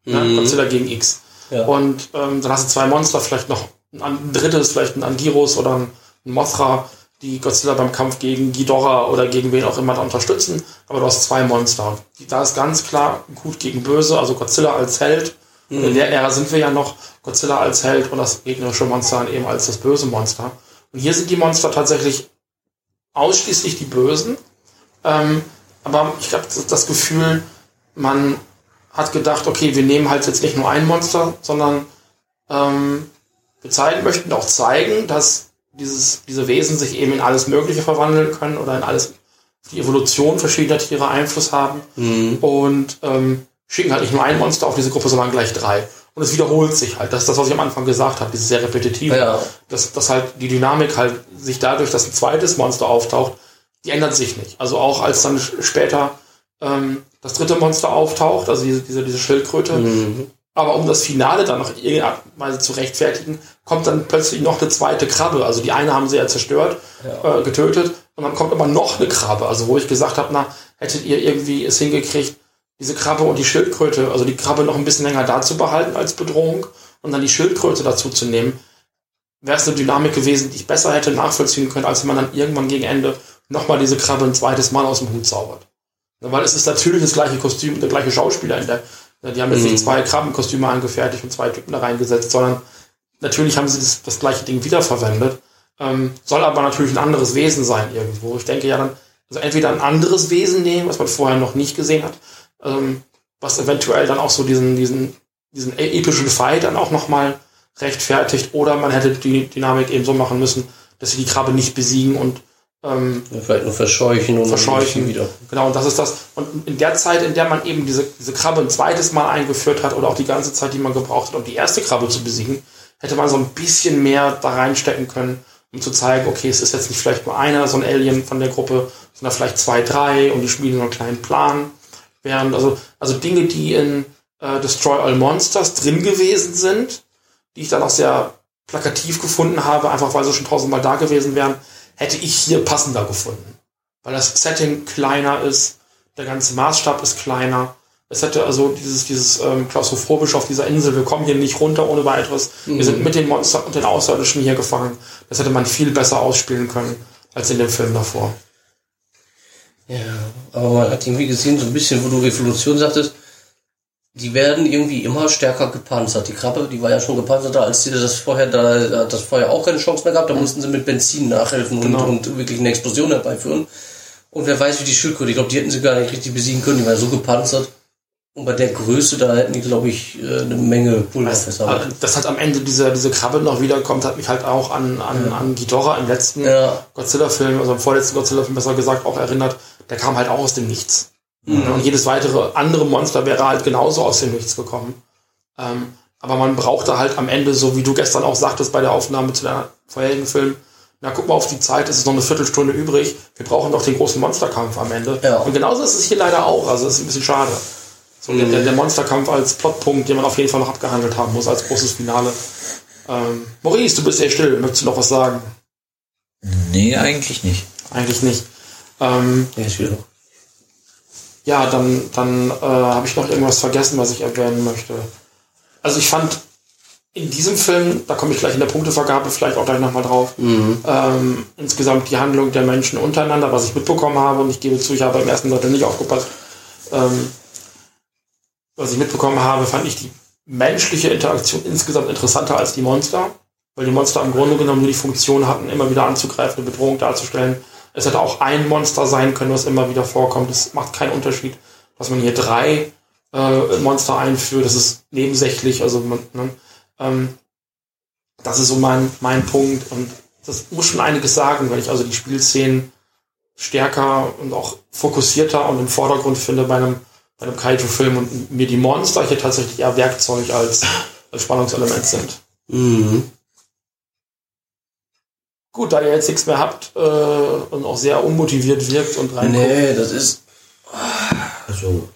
[SPEAKER 1] ne,
[SPEAKER 2] Mhm.
[SPEAKER 1] Godzilla gegen X.
[SPEAKER 2] Ja.
[SPEAKER 1] Und ähm, dann hast du zwei Monster, vielleicht noch ein, drittes, vielleicht ein Anguirus oder ein, Mothra, die Godzilla beim Kampf gegen Ghidorah oder gegen wen auch immer da unterstützen. Aber du hast zwei Monster. Da ist ganz klar gut gegen böse, also Godzilla als Held. Und in der Ära sind wir ja noch Godzilla als Held und das gegnerische Monster eben als das böse Monster. Und hier sind die Monster tatsächlich ausschließlich die Bösen. Ähm, aber ich habe das Gefühl, man hat gedacht, okay, wir nehmen halt jetzt nicht nur ein Monster, sondern ähm, wir zeigen, möchten auch zeigen, dass dieses, diese Wesen sich eben in alles Mögliche verwandeln können oder in alles, die Evolution verschiedener Tiere Einfluss haben und ähm, schicken halt nicht nur ein Monster auf diese Gruppe, sondern gleich drei. Und es wiederholt sich halt. Das ist das, was ich am Anfang gesagt habe, dieses sehr repetitive.
[SPEAKER 2] Ja.
[SPEAKER 1] Dass, dass halt die Dynamik halt sich dadurch, dass ein zweites Monster auftaucht, die ändert sich nicht. Also auch als dann später ähm, das dritte Monster auftaucht, also diese, diese, diese Schildkröte, aber um das Finale dann noch Weise zu rechtfertigen, kommt dann plötzlich noch eine zweite Krabbe. Also die eine haben sie ja zerstört, äh, getötet, und dann kommt aber noch eine Krabbe. Also wo ich gesagt habe, na, hättet ihr irgendwie es hingekriegt, diese Krabbe und die Schildkröte, also die Krabbe noch ein bisschen länger da zu behalten als Bedrohung und dann die Schildkröte dazu zu nehmen, wäre es eine Dynamik gewesen, die ich besser hätte nachvollziehen können, als wenn man dann irgendwann gegen Ende nochmal diese Krabbe ein zweites Mal aus dem Hut zaubert. Ja, Weil es ist natürlich das gleiche Kostüm, der gleiche Schauspieler in der. Die haben jetzt nicht zwei Krabbenkostüme angefertigt und zwei Typen da reingesetzt, sondern natürlich haben sie das, das gleiche Ding wiederverwendet. Ähm, soll aber natürlich ein anderes Wesen sein irgendwo. Ich denke ja dann, also entweder ein anderes Wesen nehmen, was man vorher noch nicht gesehen hat, ähm, was eventuell dann auch so diesen, diesen, diesen e- epischen Fight dann auch nochmal rechtfertigt, oder man hätte die Dynamik eben so machen müssen, dass sie die Krabbe nicht besiegen und ähm,
[SPEAKER 2] Ja, Vielleicht nur verscheuchen und
[SPEAKER 1] verscheuchen.
[SPEAKER 2] wieder.
[SPEAKER 1] Genau, und das ist das. Und in der Zeit, in der man eben diese, diese Krabbe ein zweites Mal eingeführt hat oder auch die ganze Zeit, die man gebraucht hat, um die erste Krabbe zu besiegen, hätte man so ein bisschen mehr da reinstecken können, um zu zeigen, okay, es ist jetzt nicht vielleicht nur einer, so ein Alien von der Gruppe, sondern vielleicht zwei, drei und die schmieden so einen kleinen Plan. Während, also, also Dinge, die in äh, Destroy All Monsters drin gewesen sind, die ich dann auch sehr plakativ gefunden habe, einfach weil sie schon tausendmal da gewesen wären, hätte ich hier passender gefunden weil das Setting kleiner ist, der ganze Maßstab ist kleiner. Es hätte also dieses, dieses ähm, klaustrophobisch auf dieser Insel, wir kommen hier nicht runter ohne weiteres. Wir sind mit den Monstern und den Außerirdischen hier gefangen. Das hätte man viel besser ausspielen können als in dem Film davor.
[SPEAKER 2] Ja, aber man hat irgendwie gesehen, so ein bisschen, wo du Evolution sagtest, die werden irgendwie immer stärker gepanzert. Die Krabbe, die war ja schon gepanzerter, als die das vorher, da hat das vorher auch keine Chance mehr gehabt, da mussten sie mit Benzin nachhelfen
[SPEAKER 1] Genau.
[SPEAKER 2] und, und wirklich eine Explosion herbeiführen. Und wer weiß, wie die Schildkröte, ich glaube, die hätten sie gar nicht richtig besiegen können, die war so gepanzert. Und bei der Größe, da hätten die, glaube ich, äh, eine Menge Pulverfässer.
[SPEAKER 1] Äh, Das hat am Ende diese, diese Krabbe noch wiederkommt, hat mich halt auch an, an, an Ghidorah im letzten
[SPEAKER 2] Ja.
[SPEAKER 1] Godzilla-Film, also im vorletzten Godzilla-Film besser gesagt, auch erinnert. Der kam halt auch aus dem Nichts. Und jedes weitere andere Monster wäre halt genauso aus dem Nichts gekommen. Ähm, aber man brauchte halt am Ende, so wie du gestern auch sagtest bei der Aufnahme zu deinem vorherigen Film, na guck mal auf die Zeit, es ist noch eine Viertelstunde übrig, wir brauchen noch den großen Monsterkampf am Ende.
[SPEAKER 2] Ja.
[SPEAKER 1] Und genauso ist es hier leider auch, also es ist ein bisschen schade. So der, der, der Monsterkampf als Plotpunkt, den man auf jeden Fall noch abgehandelt haben muss, als großes Finale. Ähm, Maurice, du bist sehr still, möchtest du noch was sagen?
[SPEAKER 3] Nee, eigentlich nicht.
[SPEAKER 1] Eigentlich nicht. Ähm,
[SPEAKER 2] Ja, ist wieder.
[SPEAKER 1] Ja, dann, dann äh, habe ich noch irgendwas vergessen, was ich erwähnen möchte. Also ich fand in diesem Film, da komme ich gleich in der Punktevergabe vielleicht auch gleich nochmal drauf, ähm, insgesamt die Handlung der Menschen untereinander, was ich mitbekommen habe, und ich gebe zu, ich habe beim ersten Drittel nicht aufgepasst, ähm, was ich mitbekommen habe, fand ich die menschliche Interaktion insgesamt interessanter als die Monster, weil die Monster im Grunde genommen nur die Funktion hatten, immer wieder anzugreifen, eine Bedrohung darzustellen. Es hätte auch ein Monster sein können, was immer wieder vorkommt. Es macht keinen Unterschied, dass man hier drei äh, Monster einführt. Das ist nebensächlich. Also man, ne, ähm, das ist so mein, mein Punkt. Und das muss schon einiges sagen, weil ich also die Spielszenen stärker und auch fokussierter und im Vordergrund finde bei einem, bei einem Kaiju-Film und mir die Monster hier tatsächlich eher Werkzeug als, als Spannungselement sind.
[SPEAKER 2] Mhm.
[SPEAKER 1] Gut, da ihr jetzt nichts mehr habt äh, und auch sehr unmotiviert wirkt und reinguckt.
[SPEAKER 2] Nee, das ist,
[SPEAKER 3] Also,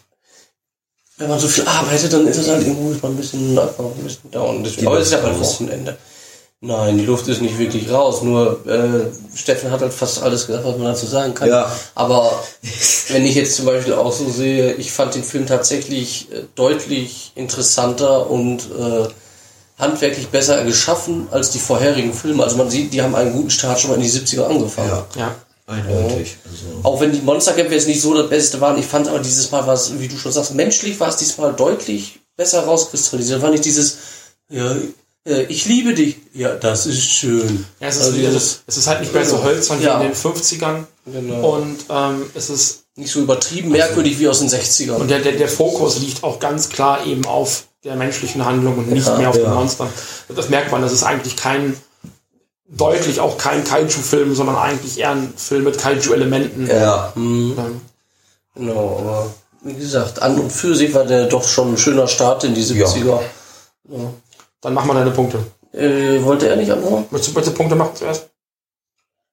[SPEAKER 2] wenn man so viel arbeitet, dann ist es halt irgendwo ein bisschen, einfach ein bisschen down. Das, aber es ist ja bald. Wochenende. Nein, die Luft ist nicht wirklich raus. Nur äh, Steffen hat halt fast alles gesagt, was man dazu sagen kann.
[SPEAKER 3] Ja.
[SPEAKER 2] Aber wenn ich jetzt zum Beispiel auch so sehe, ich fand den Film tatsächlich äh, deutlich interessanter und äh, handwerklich besser geschaffen als die vorherigen Filme. Also man sieht, die haben einen guten Start schon mal in die 70er angefangen.
[SPEAKER 3] ja,
[SPEAKER 1] Ja.
[SPEAKER 3] eindeutig. Also,
[SPEAKER 2] Auch wenn die Monsterkämpfe jetzt nicht so das Beste waren, ich fand aber dieses Mal war es, wie du schon sagst, menschlich war es diesmal deutlich besser rauskristallisiert. Da war nicht dieses, ja, äh, ich liebe dich. Ja, das ist schön.
[SPEAKER 1] Ja, es ist,
[SPEAKER 2] Also
[SPEAKER 1] wieder,
[SPEAKER 2] dieses-
[SPEAKER 1] es ist halt nicht mehr so hölzern
[SPEAKER 2] Ja.
[SPEAKER 1] wie in den 50ern.
[SPEAKER 2] Genau.
[SPEAKER 1] Und ähm, es ist
[SPEAKER 2] Nicht so übertrieben merkwürdig wie aus den 60ern.
[SPEAKER 1] und der, der, der Fokus liegt auch ganz klar eben auf der menschlichen Handlung und nicht
[SPEAKER 2] Ja,
[SPEAKER 1] mehr auf
[SPEAKER 3] ja.
[SPEAKER 1] den Monstern. Das merkt man, das ist eigentlich kein deutlich auch kein Kaiju-Film, sondern eigentlich eher ein Film mit Kaiju-Elementen.
[SPEAKER 3] ja.
[SPEAKER 1] Ähm,
[SPEAKER 2] Genau, aber wie gesagt, an und für sich war der doch schon ein schöner Start in die 70er.
[SPEAKER 1] Dann mach mal deine Punkte.
[SPEAKER 2] Äh, wollte er nicht anfangen?
[SPEAKER 1] Möchtest du bitte Punkte machen zuerst?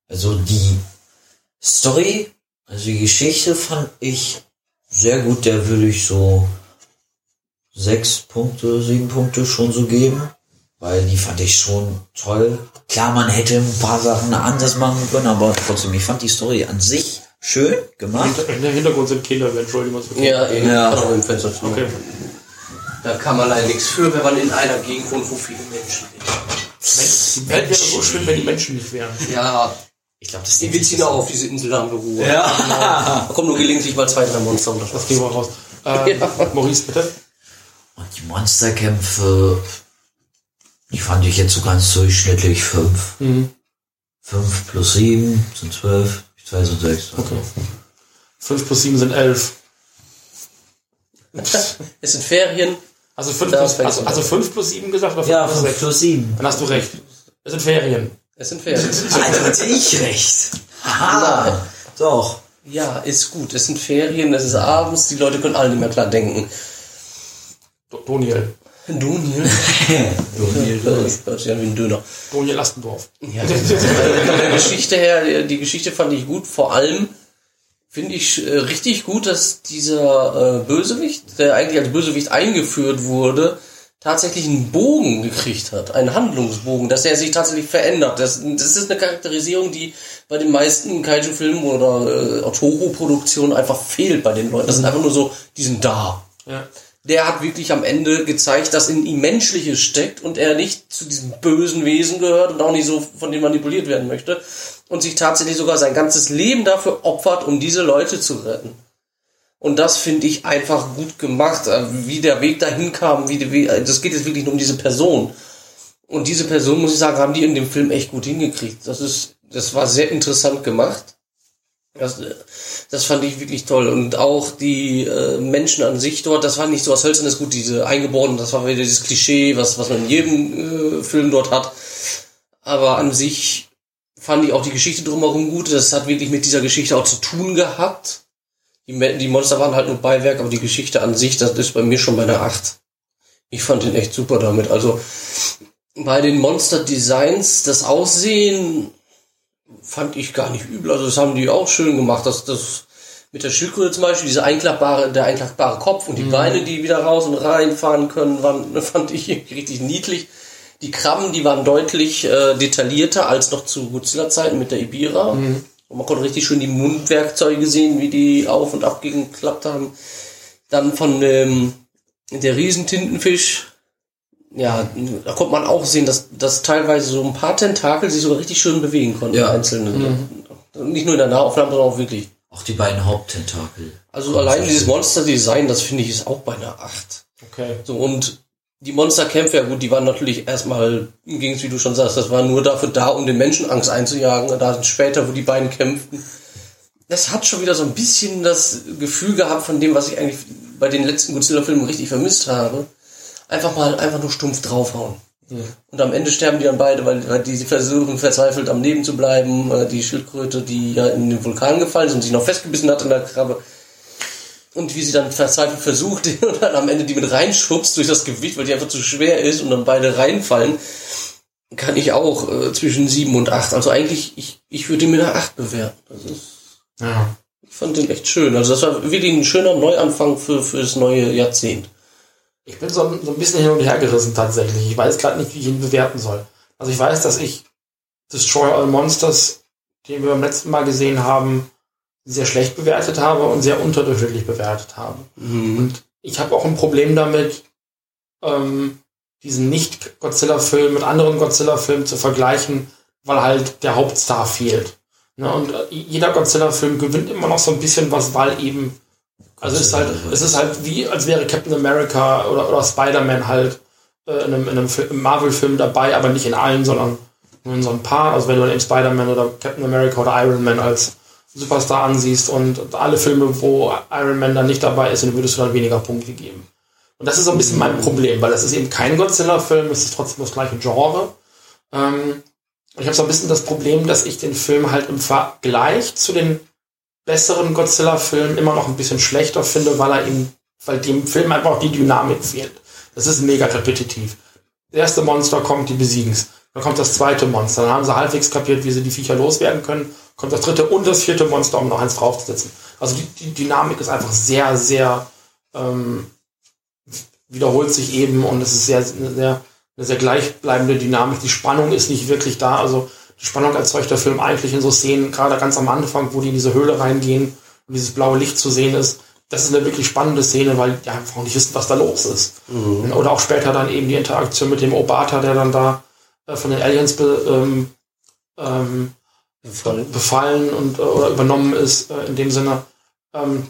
[SPEAKER 3] Also die Story, also die Geschichte fand ich sehr gut. Der würde ich so sechs Punkte, sieben Punkte schon so geben. Weil die fand ich schon toll. Klar, man hätte ein paar Sachen anders machen können, aber trotzdem, ich fand die Story an sich schön gemacht.
[SPEAKER 1] Hinter, Im Hintergrund sind Kinder, für Kinder.
[SPEAKER 2] Ja, eben.
[SPEAKER 3] Ja.
[SPEAKER 2] Kann auch im Fenster zu
[SPEAKER 1] Okay.
[SPEAKER 2] Da kann man leider nichts für, wenn man in einer Gegend wohnt, wo viele Menschen sind.
[SPEAKER 1] Mensch, Die Welt wäre so schön, wenn die Menschen nicht wären.
[SPEAKER 2] Ja,
[SPEAKER 3] Ich glaube, das
[SPEAKER 2] die wir ziehen auch auf diese Insel da haben wir Ruhe.
[SPEAKER 3] Ja.
[SPEAKER 2] Da kommen nur gelegentlich mal zwei, drei Monster unter
[SPEAKER 1] Das gehen wir raus. Ähm,
[SPEAKER 2] Ja.
[SPEAKER 1] Maurice, bitte.
[SPEAKER 3] Und die Monsterkämpfe, die fand ich jetzt so ganz durchschnittlich fünf.
[SPEAKER 1] Mhm.
[SPEAKER 3] Fünf plus sieben sind zwölf. Zwei sind sechs.
[SPEAKER 1] Okay. 5 plus 7 sind 11.
[SPEAKER 2] Es sind Ferien.
[SPEAKER 1] Also 5
[SPEAKER 2] Da
[SPEAKER 1] plus, also, also 5 plus 7 gesagt oder 5
[SPEAKER 3] Ja,
[SPEAKER 1] plus
[SPEAKER 3] fünf
[SPEAKER 1] 6?
[SPEAKER 3] plus sieben.
[SPEAKER 1] Dann hast du recht. Es sind Ferien.
[SPEAKER 2] Es sind Ferien.
[SPEAKER 3] Also hatte ich recht. Haha.
[SPEAKER 2] Nein.
[SPEAKER 3] Doch.
[SPEAKER 2] Ja, ist gut. Es sind Ferien, es ist abends, die Leute können alle nicht mehr klar denken.
[SPEAKER 1] Do- Doniel.
[SPEAKER 2] Du, Neil? Das hört sich an wie ein Döner.
[SPEAKER 1] Doniel Astendorf.
[SPEAKER 2] Ja, also von der Geschichte her, die Geschichte fand ich gut. Vor allem finde ich äh, richtig gut, dass dieser äh, Bösewicht, der eigentlich als Bösewicht eingeführt wurde, tatsächlich einen Bogen gekriegt hat, einen Handlungsbogen, dass er sich tatsächlich verändert. Das, das ist eine Charakterisierung, die bei den meisten Kaiju-Filmen oder äh, Toho-Produktionen einfach fehlt bei den Leuten. Das sind einfach nur so, die sind da
[SPEAKER 1] Ja.
[SPEAKER 2] Der hat wirklich am Ende gezeigt, dass in ihm Menschliches steckt und er nicht zu diesem bösen Wesen gehört und auch nicht so von dem manipuliert werden möchte und sich tatsächlich sogar sein ganzes Leben dafür opfert, um diese Leute zu retten. Und das finde ich einfach gut gemacht, äh, wie der Weg dahin kam, wie, wie äh, das geht jetzt wirklich nur um diese Person. Und diese Person, muss ich sagen, haben die in dem Film echt gut hingekriegt. Das ist, das war sehr interessant gemacht. Das, das fand ich wirklich toll. Und auch die äh, Menschen an sich dort, das war nicht so was Hölzernes, gut, diese Eingeborenen, das war wieder dieses Klischee, was, was man in jedem äh, Film dort hat. Aber an sich fand ich auch die Geschichte drumherum gut. Das hat wirklich mit dieser Geschichte auch zu tun gehabt. Die, die Monster waren halt nur Beiwerk, aber die Geschichte an sich, das ist bei mir schon bei einer 8. Ich fand den echt super damit. Also bei den Monster-Designs, das Aussehen fand ich gar nicht übel. Also das haben die auch schön gemacht. Das, das mit der Schildkröte zum Beispiel, diese einklappbare, der einklappbare Kopf und die Beine, die wieder raus und reinfahren können, waren, fand ich richtig niedlich. Die Krabben, die waren deutlich äh, detaillierter als noch zu Godzilla-Zeiten mit der Ibira. Und man konnte richtig schön die Mundwerkzeuge sehen, wie die auf und ab geklappt haben. Dann von ähm, der Riesentintenfisch, ja, da konnte man auch sehen, dass, dass teilweise so ein paar Tentakel sich sogar richtig schön bewegen konnten,
[SPEAKER 3] Ja.
[SPEAKER 2] einzelne. Nicht nur in der Nahaufnahme, sondern auch wirklich.
[SPEAKER 3] Auch die beiden Haupttentakel.
[SPEAKER 2] Also allein dieses Monster-Design, das finde ich ist auch bei einer 8.
[SPEAKER 1] Okay.
[SPEAKER 2] So, und die Monsterkämpfe, ja gut, die waren natürlich erstmal, im Gegensatz, wie du schon sagst, das war nur dafür da, um den Menschen Angst einzujagen. Und da später, wo die beiden kämpften, das hat schon wieder so ein bisschen das Gefühl gehabt von dem, was ich eigentlich bei den letzten Godzilla-Filmen richtig vermisst habe. Einfach mal, einfach nur stumpf draufhauen. Und am Ende sterben die dann beide, weil, weil die versuchen verzweifelt am Leben zu bleiben. Äh, Die Schildkröte, die ja in den Vulkan gefallen ist und sich noch festgebissen hat in der Krabbe. Und wie sie dann verzweifelt versucht und dann am Ende die mit reinschubst durch das Gewicht, weil die einfach zu schwer ist und dann beide reinfallen. kann ich auch äh, zwischen sieben und acht. Also eigentlich, ich, ich würde ihn mit einer acht bewerten. Das ist,
[SPEAKER 1] Ja.
[SPEAKER 2] ich fand den echt schön. Also das war wirklich ein schöner Neuanfang für, für das neue Jahrzehnt.
[SPEAKER 1] Ich bin so ein, so ein bisschen hin und her gerissen tatsächlich. Ich weiß gerade nicht, wie ich ihn bewerten soll. Also ich weiß, dass ich Destroy All Monsters, den wir beim letzten Mal gesehen haben, sehr schlecht bewertet habe und sehr unterdurchschnittlich bewertet habe. Und ich habe auch ein Problem damit, ähm, diesen Nicht-Godzilla-Film mit anderen Godzilla-Filmen zu vergleichen, weil halt der Hauptstar fehlt. Ne? Und äh, jeder Godzilla-Film gewinnt immer noch so ein bisschen was, weil eben, also es ist halt, es ist halt wie, als wäre Captain America oder, oder Spider-Man halt äh, in einem, in einem Marvel-Film dabei, aber nicht in allen, sondern nur in so ein paar. Also wenn du eben Spider-Man oder Captain America oder Iron Man als Superstar ansiehst und alle Filme, wo Iron Man dann nicht dabei ist, dann würdest du dann weniger Punkte geben. Und das ist so ein bisschen mein Problem, weil das ist eben kein Godzilla-Film, es ist trotzdem das gleiche Genre. Ähm, ich habe so ein bisschen das Problem, dass ich den Film halt im Vergleich zu den besseren Godzilla-Filmen immer noch ein bisschen schlechter finde, weil er eben, weil dem Film einfach auch die Dynamik fehlt. Das ist mega repetitiv. Das erste Monster kommt, die besiegen's. Dann kommt das zweite Monster. Dann haben sie halbwegs kapiert, wie sie die Viecher loswerden können. Kommt das dritte und das vierte Monster, um noch eins draufzusetzen. Also die, die Dynamik ist einfach sehr, sehr ähm, wiederholt sich eben und es ist sehr, sehr, eine sehr gleichbleibende Dynamik. Die Spannung ist nicht wirklich da. Also Spannung erzeugt der Film eigentlich in so Szenen, gerade ganz am Anfang, wo die in diese Höhle reingehen und dieses blaue Licht zu sehen ist. Das ist eine wirklich spannende Szene, weil die einfach nicht wissen, was da los ist. Oder auch später dann eben die Interaktion mit dem Obata, der dann da äh, von den Aliens be, ähm, ähm,
[SPEAKER 2] Voll.
[SPEAKER 1] befallen und äh, oder übernommen ist äh, in dem Sinne. Ähm,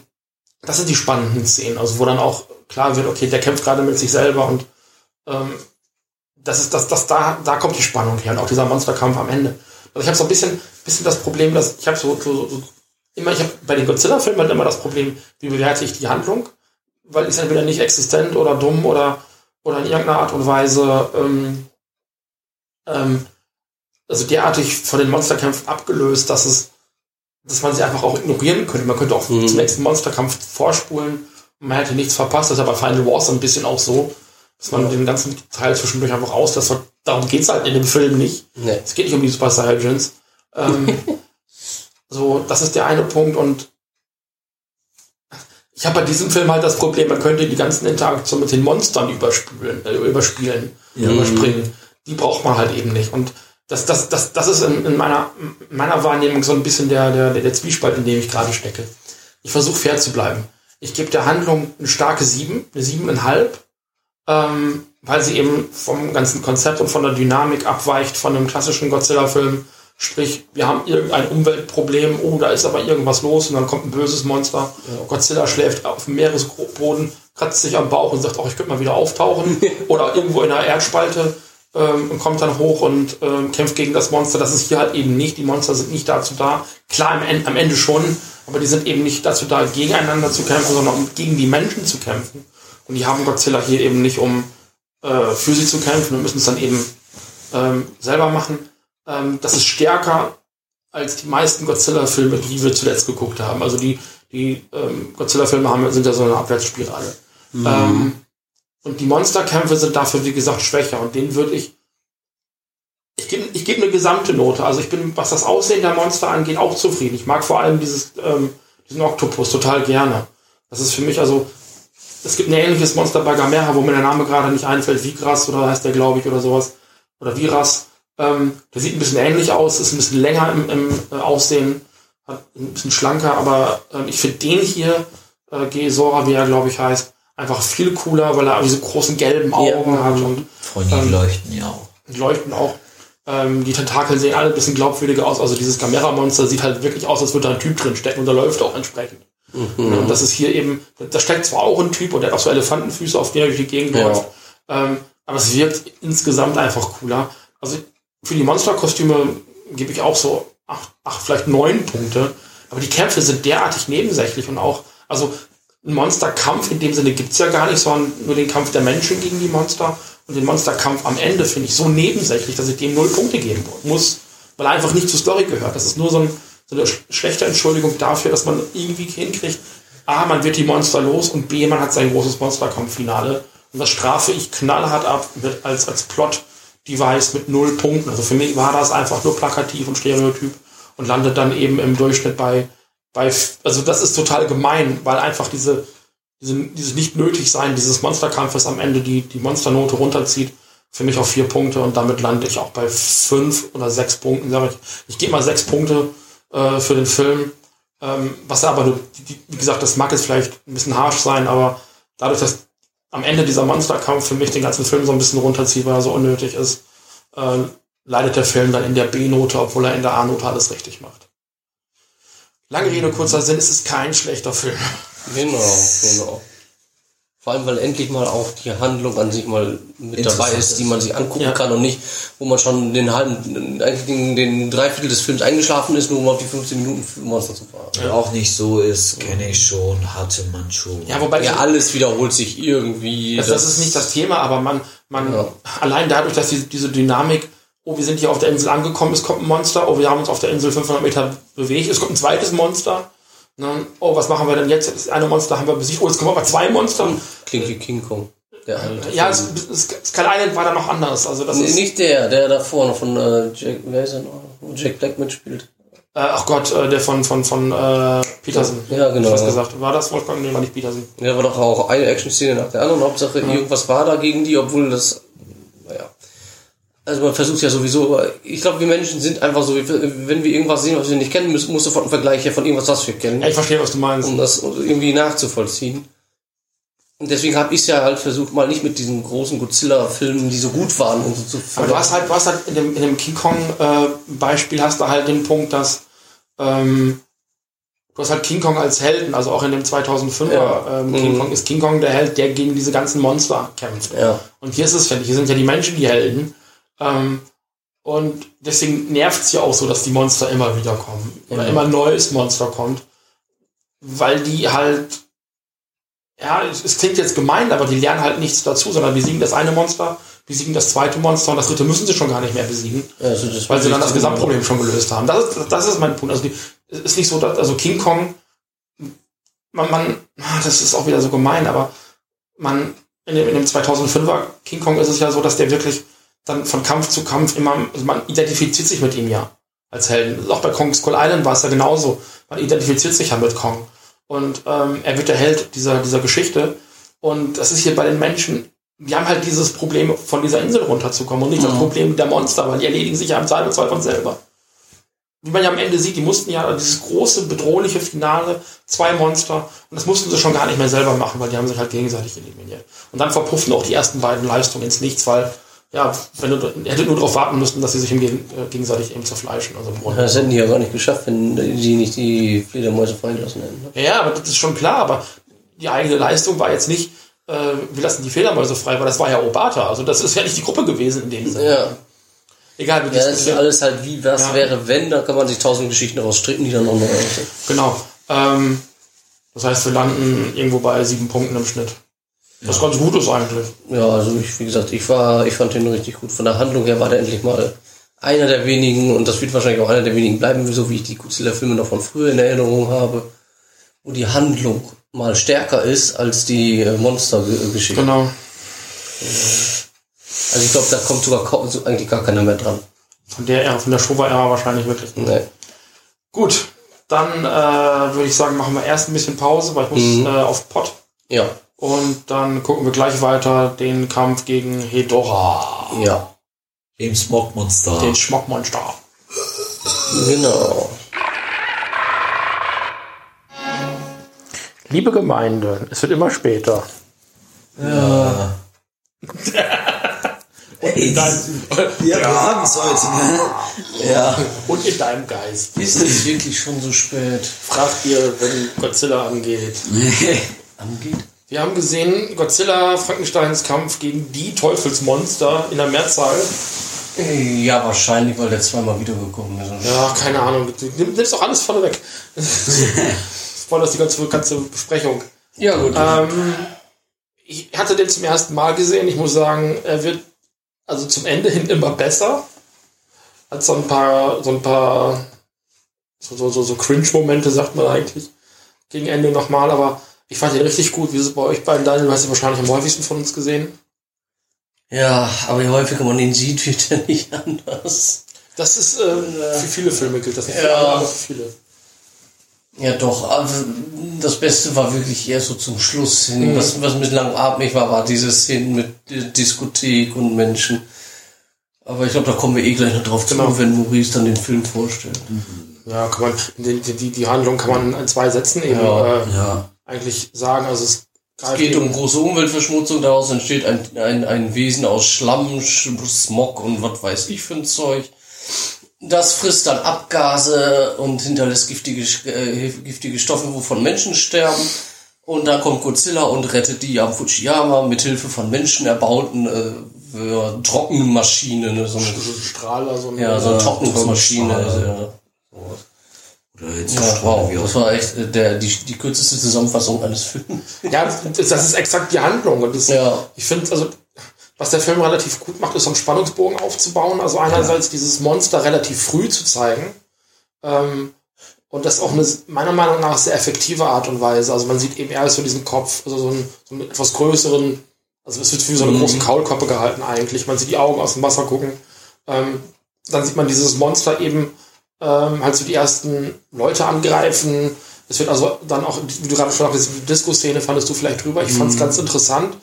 [SPEAKER 1] das sind die spannenden Szenen, also wo dann auch klar wird, okay, der kämpft gerade mit sich selber und ähm, das ist das, das da, da kommt die Spannung her und auch dieser Monsterkampf am Ende. Also ich habe so ein bisschen, bisschen das Problem, dass ich habe so, so, so immer, ich habe bei den Godzilla-Filmen halt immer das Problem, wie bewerte ich die Handlung, weil ist entweder nicht existent oder dumm oder oder in irgendeiner Art und Weise ähm, ähm, also derartig von den Monsterkämpfen abgelöst, dass es, dass man sie einfach auch ignorieren könnte. Man könnte auch
[SPEAKER 2] Mhm.
[SPEAKER 1] zum nächsten Monsterkampf vorspulen und man hätte nichts verpasst. Das ist ja bei Final Wars so ein bisschen auch so, dass man den ganzen Teil zwischendurch einfach auslässt. Darum geht's halt in dem Film nicht.
[SPEAKER 2] Nee.
[SPEAKER 1] Es geht nicht um die Super Saiyajins. Ähm, so, das ist der eine Punkt und ich habe bei diesem Film halt das Problem, man könnte die ganzen Interaktionen mit den Monstern überspülen, äh, überspielen, überspringen. Die braucht man halt eben nicht. Und das, das, das, das ist in, in meiner, in meiner Wahrnehmung so ein bisschen der, der, der Zwiespalt, in dem ich gerade stecke. Ich versuche fair zu bleiben. Ich gebe der Handlung eine starke sieben, eine siebeneinhalb, ähm, weil sie eben vom ganzen Konzept und von der Dynamik abweicht von einem klassischen Godzilla-Film. Sprich, wir haben irgendein Umweltproblem, oh, da ist aber irgendwas los und dann kommt ein böses Monster. Godzilla schläft auf dem Meeresboden, kratzt sich am Bauch und sagt, oh, ich könnte mal wieder auftauchen. Oder irgendwo in der Erdspalte ähm, und kommt dann hoch und ähm, kämpft gegen das Monster. Das ist hier halt eben nicht. Die Monster sind nicht dazu da. Klar, am Ende, am Ende schon, aber die sind eben nicht dazu da, gegeneinander zu kämpfen, sondern um gegen die Menschen zu kämpfen. Und die haben Godzilla hier eben nicht, um äh, für sie zu kämpfen und müssen es dann eben ähm, selber machen. Ähm, das ist stärker als die meisten Godzilla-Filme, die wir zuletzt geguckt haben. Also die, die ähm, Godzilla-Filme sind ja so eine Abwärtsspirale. Ähm, und die Monsterkämpfe sind dafür, wie gesagt, schwächer. Und denen würde ich. Ich gebe ich geb eine gesamte Note. Also ich bin, was das Aussehen der Monster angeht, auch zufrieden. Ich mag vor allem dieses, ähm, diesen Oktopus total gerne. Das ist für mich, also, es gibt ein ähnliches Monster bei Gamera, wo mir der Name gerade nicht einfällt, Vigras oder heißt der, glaube ich, oder sowas. Oder Viras. Ähm, der sieht ein bisschen ähnlich aus, ist ein bisschen länger im, im äh, Aussehen, hat ein bisschen schlanker, aber ähm, ich finde den hier, äh, Gesora, wie er, glaube ich, heißt, einfach viel cooler, weil er diese großen gelben Augen
[SPEAKER 2] Ja.
[SPEAKER 1] hat und
[SPEAKER 3] Freunde, die
[SPEAKER 1] Ähm,
[SPEAKER 3] leuchten ja auch.
[SPEAKER 1] die leuchten auch. Ähm, die Tentakel sehen alle ein bisschen glaubwürdiger aus. Also dieses Gamera-Monster sieht halt wirklich aus, als würde da ein Typ drin stecken und da läuft auch entsprechend. Ja, Und das ist hier eben, da steckt zwar auch ein Typ und der hat auch so Elefantenfüße, auf denen er durch die Gegend
[SPEAKER 2] Ja.
[SPEAKER 1] läuft. Ähm, aber es wirkt insgesamt einfach cooler. Also für die Monsterkostüme gebe ich auch so acht, acht, vielleicht neun Punkte. Aber die Kämpfe sind derartig nebensächlich und auch, also ein Monsterkampf in dem Sinne gibt's ja gar nicht, sondern nur den Kampf der Menschen gegen die Monster. Und den Monsterkampf am Ende finde ich so nebensächlich, dass ich dem null Punkte geben muss, weil er einfach nicht zur Story gehört. Das ist nur so, ein, so eine sch- schlechte Entschuldigung dafür, dass man irgendwie hinkriegt, A, man wird die Monster los und B, man hat sein großes Monsterkampffinale. Und das strafe ich knallhart ab mit, als, als Plot Device mit null Punkten. Also für mich war das einfach nur plakativ und stereotyp und landet dann eben im Durchschnitt bei, bei, also das ist total gemein, weil einfach diese, diese dieses nicht nötig sein dieses Monsterkampfes am Ende die, die Monsternote runterzieht. Für mich auf vier Punkte und damit lande ich auch bei fünf oder sechs Punkten, ich. Ich gebe mal sechs Punkte äh, für den Film. Ähm, was aber, die, wie gesagt, das mag jetzt vielleicht ein bisschen harsch sein, aber dadurch, dass am Ende dieser Monsterkampf für mich den ganzen Film so ein bisschen runterzieht, weil er so unnötig ist, äh, leidet der Film dann in der B-Note, obwohl er in der A-Note alles richtig macht. Lange Rede, kurzer Sinn, es ist kein schlechter Film.
[SPEAKER 2] Genau, genau. Vor allem, weil endlich mal auch die Handlung an sich mal mit dabei ist, die man sich angucken
[SPEAKER 1] Ja.
[SPEAKER 2] kann und nicht, wo man schon den halben, eigentlich den, den Dreiviertel des Films eingeschlafen ist, nur um auf die 15 Minuten für Monster zu fahren.
[SPEAKER 3] Auch nicht so ist, kenne ich schon, hatte man schon.
[SPEAKER 1] Ja, wobei
[SPEAKER 2] Ja, alles wiederholt sich irgendwie.
[SPEAKER 1] das, das ist nicht das Thema, aber man, man
[SPEAKER 2] Ja.
[SPEAKER 1] allein dadurch, dass die, diese Dynamik, oh, wir sind hier auf der Insel angekommen, es kommt ein Monster, oh, wir haben uns auf der Insel 500 Meter bewegt, es kommt ein zweites Monster, ne? oh, was machen wir denn jetzt? Das eine Monster haben wir besiegt, oh, jetzt kommen aber zwei Monster.
[SPEAKER 2] Klingt wie King Kong. Der alte.
[SPEAKER 1] Ja, es, es, Skull Island war da noch anders, also das
[SPEAKER 2] Nee,
[SPEAKER 1] ist,
[SPEAKER 2] nicht der, der davor noch von äh, Jack, wer ist noch? Jack Black mitspielt.
[SPEAKER 1] äh, ach Gott, äh, der von, von, von äh, Peterson.
[SPEAKER 2] Ja, genau.
[SPEAKER 1] Was gesagt. War das Wolfgang? Nee, war nicht Peterson.
[SPEAKER 2] Ja, war doch auch eine Action-Szene nach der anderen. Hauptsache, irgendwas war da gegen die, obwohl das. Also man versucht ja sowieso, ich glaube, wir Menschen sind einfach so, wenn wir irgendwas sehen, was wir nicht kennen, müssen, muss sofort ein Vergleich her von irgendwas, was wir kennen,
[SPEAKER 1] ich verstehe, was du meinst.
[SPEAKER 2] um das irgendwie nachzuvollziehen. Und deswegen habe ich es ja halt versucht, mal nicht mit diesen großen Godzilla-Filmen, die so gut waren, und so zu
[SPEAKER 1] Aber du hast halt, du hast halt in dem, in dem King Kong-Beispiel hast du halt den Punkt, dass ähm, du hast halt King Kong als Helden, also auch in dem 2005er
[SPEAKER 2] Ja.
[SPEAKER 1] ähm, King
[SPEAKER 2] Mhm.
[SPEAKER 1] Kong ist King Kong der Held, der gegen diese ganzen Monster kämpft.
[SPEAKER 2] Ja.
[SPEAKER 1] Und hier ist es, finde ich, hier sind ja die Menschen die Helden. Ähm, und deswegen nervt es ja auch so, dass die Monster immer wieder kommen. Oder
[SPEAKER 2] Ja.
[SPEAKER 1] immer ein neues Monster kommt. Weil die halt, ja, es, es klingt jetzt gemein, aber die lernen halt nichts dazu, sondern besiegen das eine Monster, besiegen das zweite Monster und das dritte müssen sie schon gar nicht mehr besiegen,
[SPEAKER 2] Also
[SPEAKER 1] weil sie dann das Gesamtproblem schon gelöst haben. Das ist, das ist mein Punkt. Also die, es ist nicht so, dass, also King Kong, man, man, das ist auch wieder so gemein, aber man, in dem, in dem 2005er King Kong ist es ja so, dass der wirklich dann von Kampf zu Kampf immer, also man identifiziert sich mit ihm ja als Helden. Auch bei Kong Skull Island war es ja genauso. Man identifiziert sich ja mit Kong. Und ähm, er wird der Held dieser, dieser Geschichte. Und das ist hier bei den Menschen, die haben halt dieses Problem, von dieser Insel runterzukommen und nicht das Problem der Monster, weil die erledigen sich ja im Zweifelsfall von selber. Wie man ja am Ende sieht, die mussten ja dieses große, bedrohliche Finale, zwei Monster, und das mussten sie schon gar nicht mehr selber machen, weil die haben sich halt gegenseitig eliminiert. Und dann verpuffen auch die ersten beiden Leistungen ins Nichts, weil, ja, wenn du, hättet nur darauf warten müssen, dass sie sich im äh, gegenseitig eben zerfleischen. Also im.
[SPEAKER 2] Das hätten die ja gar nicht geschafft, wenn die nicht die Fledermäuse freigelassen hätten. ne?
[SPEAKER 1] Ja, aber das ist schon klar, aber die eigene Leistung war jetzt nicht, äh, wir lassen die Fledermäuse frei, weil das war ja Obata. Also das ist ja nicht die Gruppe gewesen in dem Sinne.
[SPEAKER 2] Ja.
[SPEAKER 1] Egal, wie
[SPEAKER 2] Ja, das ist alles halt wie, was
[SPEAKER 1] Ja.
[SPEAKER 2] wäre, wenn, da kann man sich tausend Geschichten daraus stricken, die dann auch noch.
[SPEAKER 1] Genau. Ähm, das heißt, wir landen irgendwo bei sieben Punkten im Schnitt. Was ganz gut ist eigentlich.
[SPEAKER 2] Ja, also ich, wie gesagt, ich war, ich fand den richtig gut. Von der Handlung her war der endlich mal einer der wenigen, und das wird wahrscheinlich auch einer der wenigen bleiben, so wie ich die Godzilla-Filme noch von früher in Erinnerung habe, wo die Handlung mal stärker ist als die äh, Monster-Geschichte.
[SPEAKER 1] Genau.
[SPEAKER 2] Also ich glaube, da kommt sogar eigentlich gar keiner mehr dran.
[SPEAKER 1] Von der Ära, von der Showa-Ära wahrscheinlich wirklich.
[SPEAKER 2] Nee.
[SPEAKER 1] Gut, dann äh, würde ich sagen, machen wir erst ein bisschen Pause, weil ich muss
[SPEAKER 2] Mhm.
[SPEAKER 1] äh, auf Pott.
[SPEAKER 2] Ja,
[SPEAKER 1] Und dann gucken wir gleich weiter den Kampf gegen Hedora,
[SPEAKER 2] ja,
[SPEAKER 3] Dem Smogmonster.
[SPEAKER 1] den Schmockmonster.
[SPEAKER 2] genau.
[SPEAKER 1] Liebe Gemeinde, es wird immer später.
[SPEAKER 3] Ey,
[SPEAKER 1] Dein,
[SPEAKER 3] ja, wir haben es heute, ne? Ja.
[SPEAKER 1] und in deinem Geist.
[SPEAKER 2] Ist es wirklich schon so spät?
[SPEAKER 1] Fragt ihr, wenn Godzilla angeht.
[SPEAKER 2] Angeht?
[SPEAKER 1] Wir haben gesehen, Godzilla, Frankensteins Kampf gegen die Teufelsmonster in der Mehrzahl.
[SPEAKER 2] Ja, wahrscheinlich, weil der zweimal wiedergekommen ist.
[SPEAKER 1] Ja, keine Ahnung. Du nimm- nimmst doch alles vorne weg. Spoilerst die ganze, ganze Besprechung.
[SPEAKER 2] Ja, gut.
[SPEAKER 1] Ähm, ich hatte den zum ersten Mal gesehen. Ich muss sagen, er wird also zum Ende hin immer besser. Hat so ein paar, so ein paar, so, so, so, so Cringe-Momente, sagt man eigentlich. Gegen Ende nochmal, aber ich fand ihn richtig gut. Wie ist es bei euch beiden? Daniel, du hast ihn wahrscheinlich am häufigsten von uns gesehen.
[SPEAKER 2] Ja, aber je häufiger man ihn sieht, wird er nicht anders.
[SPEAKER 1] Das ist, äh, für viele Filme gilt das nicht für
[SPEAKER 2] Ja.
[SPEAKER 1] alle, aber für viele.
[SPEAKER 2] Ja, doch, das Beste war wirklich eher so zum Schluss hin. Was, was mit langatmig war, war diese Szene mit Diskothek und Menschen. Aber ich glaube, da kommen wir eh gleich noch drauf
[SPEAKER 1] Genau.
[SPEAKER 2] zu, wenn Maurice dann den Film vorstellt.
[SPEAKER 1] Ja, kann man, die, die, die Handlung kann man in zwei Sätzen eben
[SPEAKER 2] Ja.
[SPEAKER 1] äh,
[SPEAKER 3] Ja.
[SPEAKER 1] Eigentlich sagen. Also es
[SPEAKER 2] Es geht um große Umweltverschmutzung, daraus entsteht ein, ein, ein Wesen aus Schlamm, Sch- Smog und was weiß ich für ein Zeug. Das frisst dann Abgase und hinterlässt giftige, äh, giftige Stoffe, wovon Menschen sterben. Und da kommt Godzilla und rettet die am Fujiyama mit Hilfe von Menschen erbauten äh, Trockenmaschine. Ne, so eine,
[SPEAKER 1] Strahler, so ein,
[SPEAKER 2] ja, so eine Trocknungsmaschine.
[SPEAKER 3] Trockenstrahler.
[SPEAKER 2] Ja.
[SPEAKER 3] Oder jetzt
[SPEAKER 2] Ja, wow, das war echt äh, der, die, die kürzeste Zusammenfassung eines Films.
[SPEAKER 1] Ja, das, das ist exakt die Handlung. Und das,
[SPEAKER 2] Ja.
[SPEAKER 1] Ich finde, also, was der Film relativ gut macht, ist so einen Spannungsbogen aufzubauen. Also einerseits dieses Monster relativ früh zu zeigen. Ähm, und das auch eine, meiner Meinung nach, sehr effektive Art und Weise. Also man sieht eben erst so diesen Kopf, also so einen, so einen etwas größeren, also es wird wie so eine große Kaulquappe gehalten eigentlich. Man sieht die Augen aus dem Wasser gucken. Ähm, dann sieht man dieses Monster eben ähm, halt so die ersten Leute angreifen. Es wird also dann auch, wie du gerade schon sagtest, die Disco-Szene fandest du vielleicht drüber. Ich fand es ganz interessant,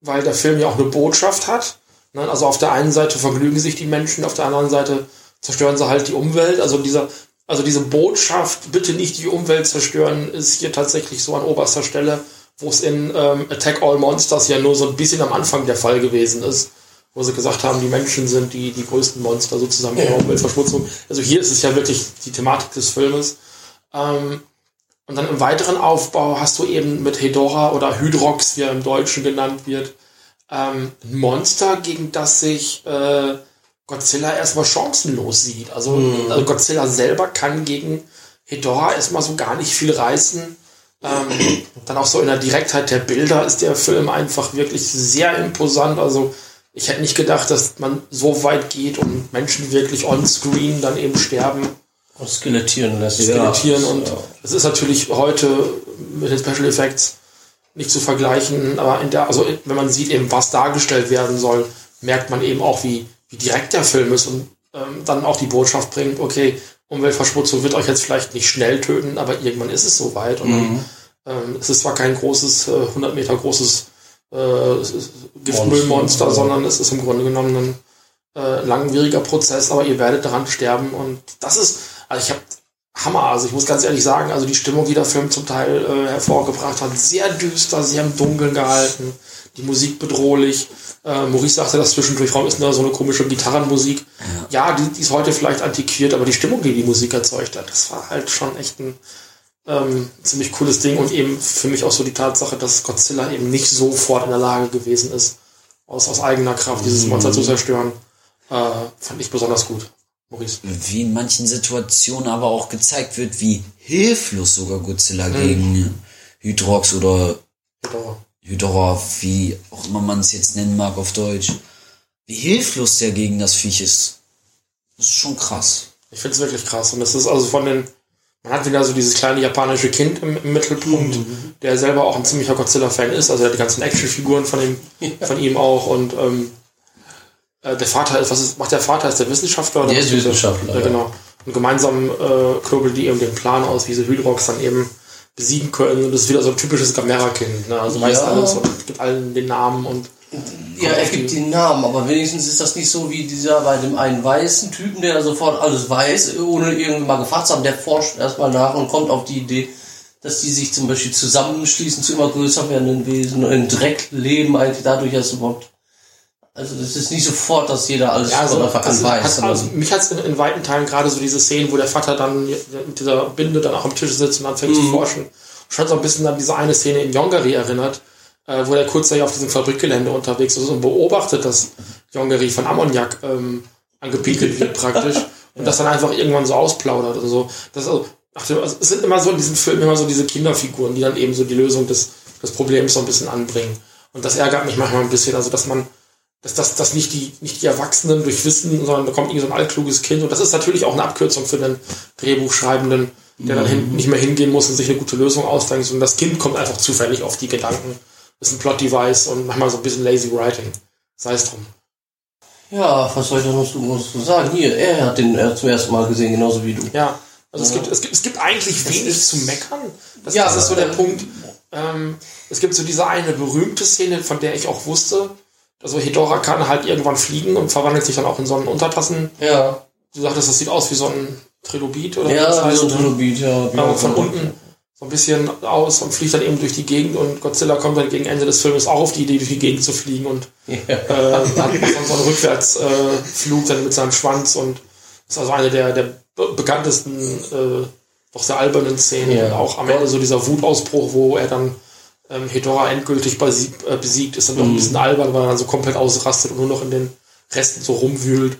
[SPEAKER 1] weil der Film ja auch eine Botschaft hat. Ne? Also auf der einen Seite vergnügen sich die Menschen, auf der anderen Seite zerstören sie halt die Umwelt. Also dieser, also diese Botschaft, bitte nicht die Umwelt zerstören, ist hier tatsächlich so an oberster Stelle, wo es in ähm, Attack All Monsters ja nur so ein bisschen am Anfang der Fall gewesen ist wo sie gesagt haben, die Menschen sind die, die größten Monster sozusagen der Umweltverschmutzung. Also hier ist es ja wirklich die Thematik des Filmes. Ähm, und dann im weiteren Aufbau hast du eben mit Hedora oder Hydrox, wie er im Deutschen genannt wird, ähm, ein Monster, gegen das sich äh, Godzilla erstmal chancenlos sieht. Also, also Godzilla selber kann gegen Hedora erstmal so gar nicht viel reißen. Ähm, dann auch so in der Direktheit der Bilder ist der Film einfach wirklich sehr imposant. Also ich hätte nicht gedacht, dass man so weit geht und Menschen wirklich on-screen dann eben sterben,
[SPEAKER 2] Und skelettieren lässt.
[SPEAKER 1] skelettieren. Und es ist natürlich heute mit den Special Effects nicht zu vergleichen, aber in der, also wenn man sieht eben, was dargestellt werden soll, merkt man eben auch, wie, wie direkt der Film ist und ähm, dann auch die Botschaft bringt, okay, Umweltverschmutzung wird euch jetzt vielleicht nicht schnell töten, aber irgendwann ist es soweit. Und dann, ähm, es ist zwar kein großes, äh, 100 Meter großes äh, Giftmüllmonster, sondern es ist im Grunde genommen ein äh, langwieriger Prozess, aber ihr werdet daran sterben und das ist, also ich habe Hammer, also ich muss ganz ehrlich sagen, also die Stimmung, die der Film zum Teil äh, hervorgebracht hat, sehr düster, sehr im Dunkeln gehalten, die Musik bedrohlich. Äh, Maurice sagte das zwischendurch, warum ist denn da so eine komische Gitarrenmusik? Ja, die, die ist heute vielleicht antiquiert, aber die Stimmung, die die Musik erzeugt hat, das war halt schon echt ein ähm, ziemlich cooles Ding und eben für mich auch so die Tatsache, dass Godzilla eben nicht sofort in der Lage gewesen ist, aus, aus eigener Kraft dieses Monster zu zerstören, äh, fand ich besonders gut. Maurice.
[SPEAKER 3] Wie in manchen Situationen aber auch gezeigt wird, wie hilflos sogar Godzilla gegen Hydrox oder
[SPEAKER 1] Genau.
[SPEAKER 3] Hydra, wie auch immer man es jetzt nennen mag auf Deutsch, wie hilflos der gegen das Viech ist. Das ist schon krass.
[SPEAKER 1] Ich finde es wirklich krass. Und das ist also von den, man hat wieder so dieses kleine japanische Kind im, im Mittelpunkt, der selber auch ein ziemlicher Godzilla-Fan ist. Also er hat die ganzen Actionfiguren von ihm, von ihm auch. Und ähm, äh, der Vater ist, was ist, macht der Vater? Ist der Wissenschaftler? Oder
[SPEAKER 2] Der ist
[SPEAKER 1] er?
[SPEAKER 2] Wissenschaftler,
[SPEAKER 1] Ja,
[SPEAKER 2] ja.
[SPEAKER 1] genau. Und gemeinsam äh, knobeln die eben den Plan aus, wie sie Hydrox dann eben besiegen können. Und das ist wieder so ein typisches Gamera-Kind. Ne? Also weiß
[SPEAKER 2] Ja.
[SPEAKER 1] alles und gibt allen den Namen und
[SPEAKER 2] Ja, er gibt den Namen, aber wenigstens ist das nicht so wie dieser bei dem einen weißen Typen, der sofort alles weiß, ohne irgendwie mal gefragt zu haben. Der forscht erstmal nach und kommt auf die Idee, dass die sich zum Beispiel zusammenschließen zu immer größer werdenden Wesen und in Dreck leben, eigentlich dadurch erst überhaupt. Also das ist nicht sofort, dass jeder alles
[SPEAKER 1] Ja,
[SPEAKER 2] von
[SPEAKER 1] also,
[SPEAKER 2] Anfang an
[SPEAKER 1] also,
[SPEAKER 2] weiß.
[SPEAKER 1] hat, also mich hat es in, in weiten Teilen gerade so diese Szenen, wo der Vater dann mit dieser Binde dann auch am Tisch sitzt und dann fängt
[SPEAKER 2] Mhm.
[SPEAKER 1] zu forschen. Schon so ein bisschen an diese eine Szene in Yongari erinnert, äh, wo der kurzzeitig auf diesem Fabrikgelände unterwegs ist und beobachtet, dass Yongari von Ammoniak ähm, angepiekelt wird praktisch und das dann einfach irgendwann so ausplaudert und so. Das, also, ach, also, es sind immer so in diesem Film immer so diese Kinderfiguren, die dann eben so die Lösung des, des Problems so ein bisschen anbringen. Und das ärgert mich manchmal ein bisschen, also dass man dass das dass nicht die nicht die Erwachsenen durch Wissen, sondern da kommt irgendwie so ein altkluges Kind und das ist natürlich auch eine Abkürzung für den Drehbuchschreibenden, der dann hin, nicht mehr hingehen muss und sich eine gute Lösung ausdenkt, sondern das Kind kommt einfach zufällig auf die Gedanken. Ist ein Plot-Device und manchmal so ein bisschen lazy writing. sei es drum.
[SPEAKER 2] Ja, was soll ich da noch so, sagen? Hier, er hat den er zum ersten Mal gesehen, genauso wie du.
[SPEAKER 1] Ja, also es, gibt, es, gibt, es gibt eigentlich wenig
[SPEAKER 2] ist-
[SPEAKER 1] zu meckern. Das,
[SPEAKER 2] Ja,
[SPEAKER 1] das ist so der
[SPEAKER 2] äh,
[SPEAKER 1] Punkt. Ähm, es gibt so diese eine berühmte Szene, von der ich auch wusste, also Hedora kann halt irgendwann fliegen und verwandelt sich dann auch in so einen Untertassen.
[SPEAKER 2] Ja,
[SPEAKER 1] Du sagtest, das sieht aus wie so ein Trilobit oder wie
[SPEAKER 2] ja,
[SPEAKER 1] das
[SPEAKER 2] wie
[SPEAKER 1] heißt.
[SPEAKER 2] so ein Trilobit, ja.
[SPEAKER 1] Aber von unten so ein bisschen aus und fliegt dann eben durch die Gegend und Godzilla kommt dann gegen Ende des Films auch auf die Idee, durch die Gegend zu fliegen und
[SPEAKER 2] Ja.
[SPEAKER 1] äh, hat dann so einen Rückwärtsflug äh, dann mit seinem Schwanz und ist also eine der, der be- bekanntesten, äh, doch sehr albernen Szenen.
[SPEAKER 2] Ja.
[SPEAKER 1] Und auch am Ende so dieser Wutausbruch, wo er dann ähm, Hedora endgültig besiegt, äh, besiegt ist dann auch ein bisschen albern, weil er dann so komplett ausrastet und nur noch in den Resten so rumwühlt.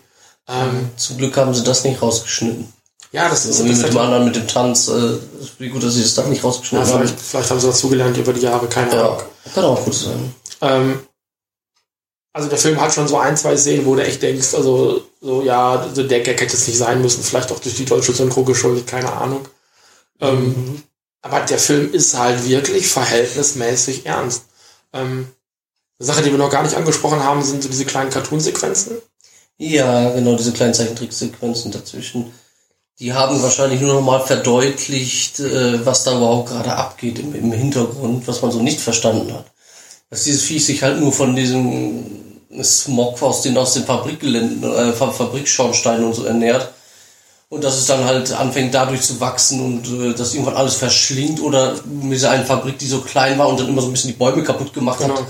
[SPEAKER 1] Ähm,
[SPEAKER 2] Zum Glück haben sie das nicht rausgeschnitten.
[SPEAKER 1] Ja, das ist
[SPEAKER 2] So wie mit dem anderen, mit dem Tanz. Äh, wie gut, dass sie das da nicht
[SPEAKER 1] ja,
[SPEAKER 2] rausgeschnitten
[SPEAKER 1] vielleicht,
[SPEAKER 2] haben.
[SPEAKER 1] vielleicht haben sie dazugelernt über die Jahre, keine Ahnung.
[SPEAKER 2] Ja, kann auch gut sein.
[SPEAKER 1] Ähm, also der Film hat schon so ein, zwei Szenen, wo du echt denkst, also so, ja, also der Gag hätte es nicht sein müssen, vielleicht auch durch die deutsche Synchro geschuldet, keine Ahnung. Ähm, aber der Film ist halt wirklich verhältnismäßig ernst. Ähm, eine Sache, die wir noch gar nicht angesprochen haben, sind so diese kleinen Cartoon-Sequenzen.
[SPEAKER 2] Ja, genau, diese kleinen Zeichentricksequenzen dazwischen. Die haben wahrscheinlich nur noch mal verdeutlicht, äh, was da überhaupt gerade abgeht im, im Hintergrund, was man so nicht verstanden hat. Dass dieses Viech sich halt nur von diesem Smog aus den, aus den Fabrikgeländen, äh, Fa- Fabrikschornsteinen und so ernährt. Und dass es dann halt anfängt dadurch zu wachsen und äh, dass irgendwann alles verschlingt oder mit dieser Fabrik, die so klein war und dann immer so ein bisschen die Bäume kaputt gemacht
[SPEAKER 1] Genau.
[SPEAKER 2] hat.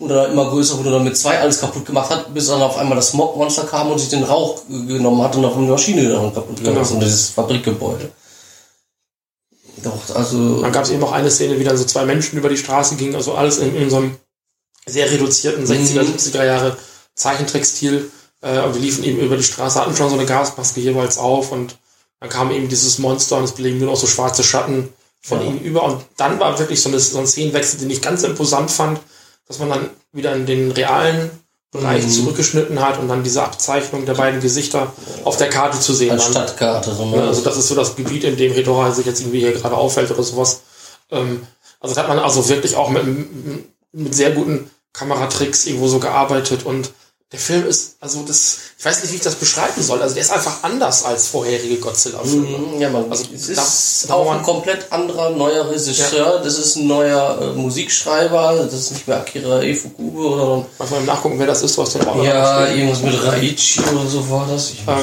[SPEAKER 2] Oder immer größer wurde dann mit zwei alles kaputt gemacht hat, bis dann auf einmal das Smog-Monster kam und sich den Rauch genommen hat und auf eine Maschine dann kaputt gegangen
[SPEAKER 1] Genau.
[SPEAKER 2] ist und dieses Fabrikgebäude. Doch, also.
[SPEAKER 1] Dann gab es eben auch eine Szene, wie dann so zwei Menschen über die Straße gingen, also alles in, in so einem sehr reduzierten 60er,
[SPEAKER 2] Mhm.
[SPEAKER 1] 70er Jahre Zeichentrickstil. Äh, und wir liefen eben über die Straße, hatten schon so eine Gasmaske jeweils auf und dann kam eben dieses Monster und es blieben nur noch so schwarze Schatten von
[SPEAKER 2] Ja.
[SPEAKER 1] ihm über. Und dann war wirklich so, eine, so ein Szenenwechsel, den ich ganz imposant fand, dass man dann wieder in den realen Bereich
[SPEAKER 2] Mhm.
[SPEAKER 1] zurückgeschnitten hat und dann diese Abzeichnung der beiden Gesichter auf der Karte zu sehen
[SPEAKER 2] als
[SPEAKER 1] waren.
[SPEAKER 2] Stadtkarte, so,
[SPEAKER 1] Ja,
[SPEAKER 2] ne?
[SPEAKER 1] also das ist so das Gebiet, in dem Hedora sich jetzt irgendwie hier gerade aufhält oder sowas. Ähm, also da hat man also wirklich auch mit, mit sehr guten Kameratricks irgendwo so gearbeitet und der Film ist, also das, ich weiß nicht, wie ich das beschreiben soll. Also der ist einfach anders als vorherige Godzilla-Filme.
[SPEAKER 2] Mhm, Ja, man,
[SPEAKER 1] Also
[SPEAKER 2] es ist
[SPEAKER 1] da
[SPEAKER 2] auch ein komplett anderer neuer Regisseur. Das ist ein neuer äh, Musikschreiber. Das ist nicht mehr Akira Ifukube oder
[SPEAKER 1] Manchmal Nachgucken, wer das ist, was den auch
[SPEAKER 2] ja irgendwas mit Raichi oder so war das.
[SPEAKER 1] Ähm.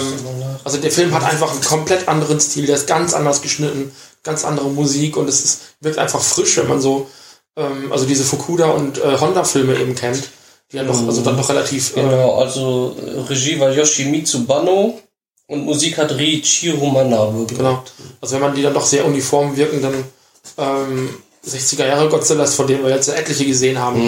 [SPEAKER 1] Also der Film hat einfach einen komplett anderen Stil, der ist ganz anders geschnitten, ganz andere Musik und es ist, wirkt einfach frisch, wenn man so, ähm, also diese Fukuda und äh, Honda-Filme eben kennt, die dann doch, also dann doch relativ, äh,
[SPEAKER 2] Genau, also äh, Regie war Yoshimitsu Banno und Musik hat Riichiro Manabe gemacht.
[SPEAKER 1] genau. Also wenn man die dann doch sehr uniform wirkenden ähm, 60er Jahre Godzillas, von denen wir jetzt etliche gesehen haben,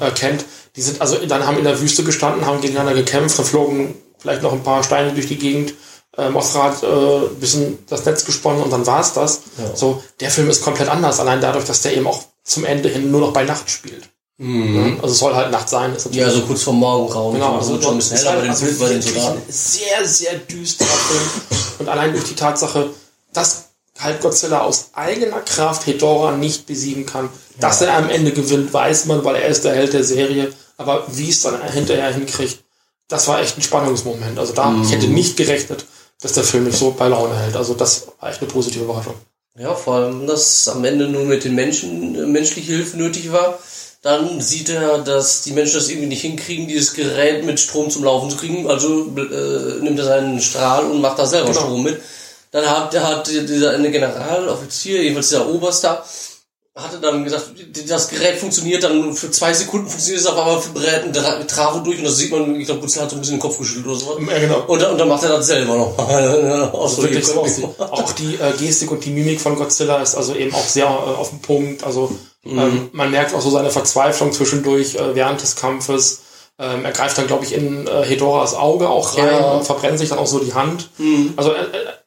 [SPEAKER 1] äh, kennt, die sind also dann haben in der Wüste gestanden, haben gegeneinander gekämpft, dann flogen vielleicht noch ein paar Steine durch die Gegend. Äh, Mothra hat äh, ein bisschen das Netz gesponnen und dann war's das.
[SPEAKER 2] Ja.
[SPEAKER 1] So, der Film ist komplett anders, allein dadurch, dass der eben auch zum Ende hin nur noch bei Nacht spielt.
[SPEAKER 2] Mhm.
[SPEAKER 1] Also es soll halt Nacht sein.
[SPEAKER 2] Ja, so kurz vor Morgengrauen.
[SPEAKER 1] Genau,
[SPEAKER 2] also
[SPEAKER 1] also
[SPEAKER 2] schon ein bisschen heller, aber
[SPEAKER 1] halt
[SPEAKER 2] den
[SPEAKER 1] also
[SPEAKER 2] bei den Soldaten.
[SPEAKER 1] sehr, sehr düsterer Film. Und allein durch die Tatsache, dass halt Godzilla aus eigener Kraft Hedora nicht besiegen kann, dass er am Ende gewinnt, weiß man, weil er ist der Held der Serie. Aber wie es dann hinterher hinkriegt, das war echt ein Spannungsmoment. Also da, ich hätte nicht gerechnet, dass der Film mich so bei Laune hält. Also das war echt eine positive Überraschung.
[SPEAKER 2] Ja, vor allem, dass am Ende nur mit den Menschen äh, menschliche Hilfe nötig war. Dann sieht er, dass die Menschen das irgendwie nicht hinkriegen, dieses Gerät mit Strom zum Laufen zu kriegen. Also äh, nimmt er seinen Strahl und macht da selber
[SPEAKER 1] Genau.
[SPEAKER 2] Strom mit. Dann hat, der hat dieser eine Generaloffizier, jedenfalls dieser Oberster, hatte dann gesagt, das Gerät funktioniert dann für zwei Sekunden, funktioniert es auf einmal brät ein Dra- Travo durch und das sieht man, ich glaube, Godzilla hat so ein bisschen den Kopf geschüttelt oder so.
[SPEAKER 1] Ja, genau.
[SPEAKER 2] Und, dann- und dann macht er das selber noch.
[SPEAKER 1] Also wirklich so, auch die äh, Gestik und die Mimik von Godzilla ist also eben auch sehr äh, auf den Punkt. Also ähm, man merkt auch so seine Verzweiflung zwischendurch äh, während des Kampfes. Ähm, er greift dann, glaube ich, in äh, Hedoras Auge auch rein
[SPEAKER 2] Ja.
[SPEAKER 1] und verbrennt sich dann auch so die Hand. Also äh,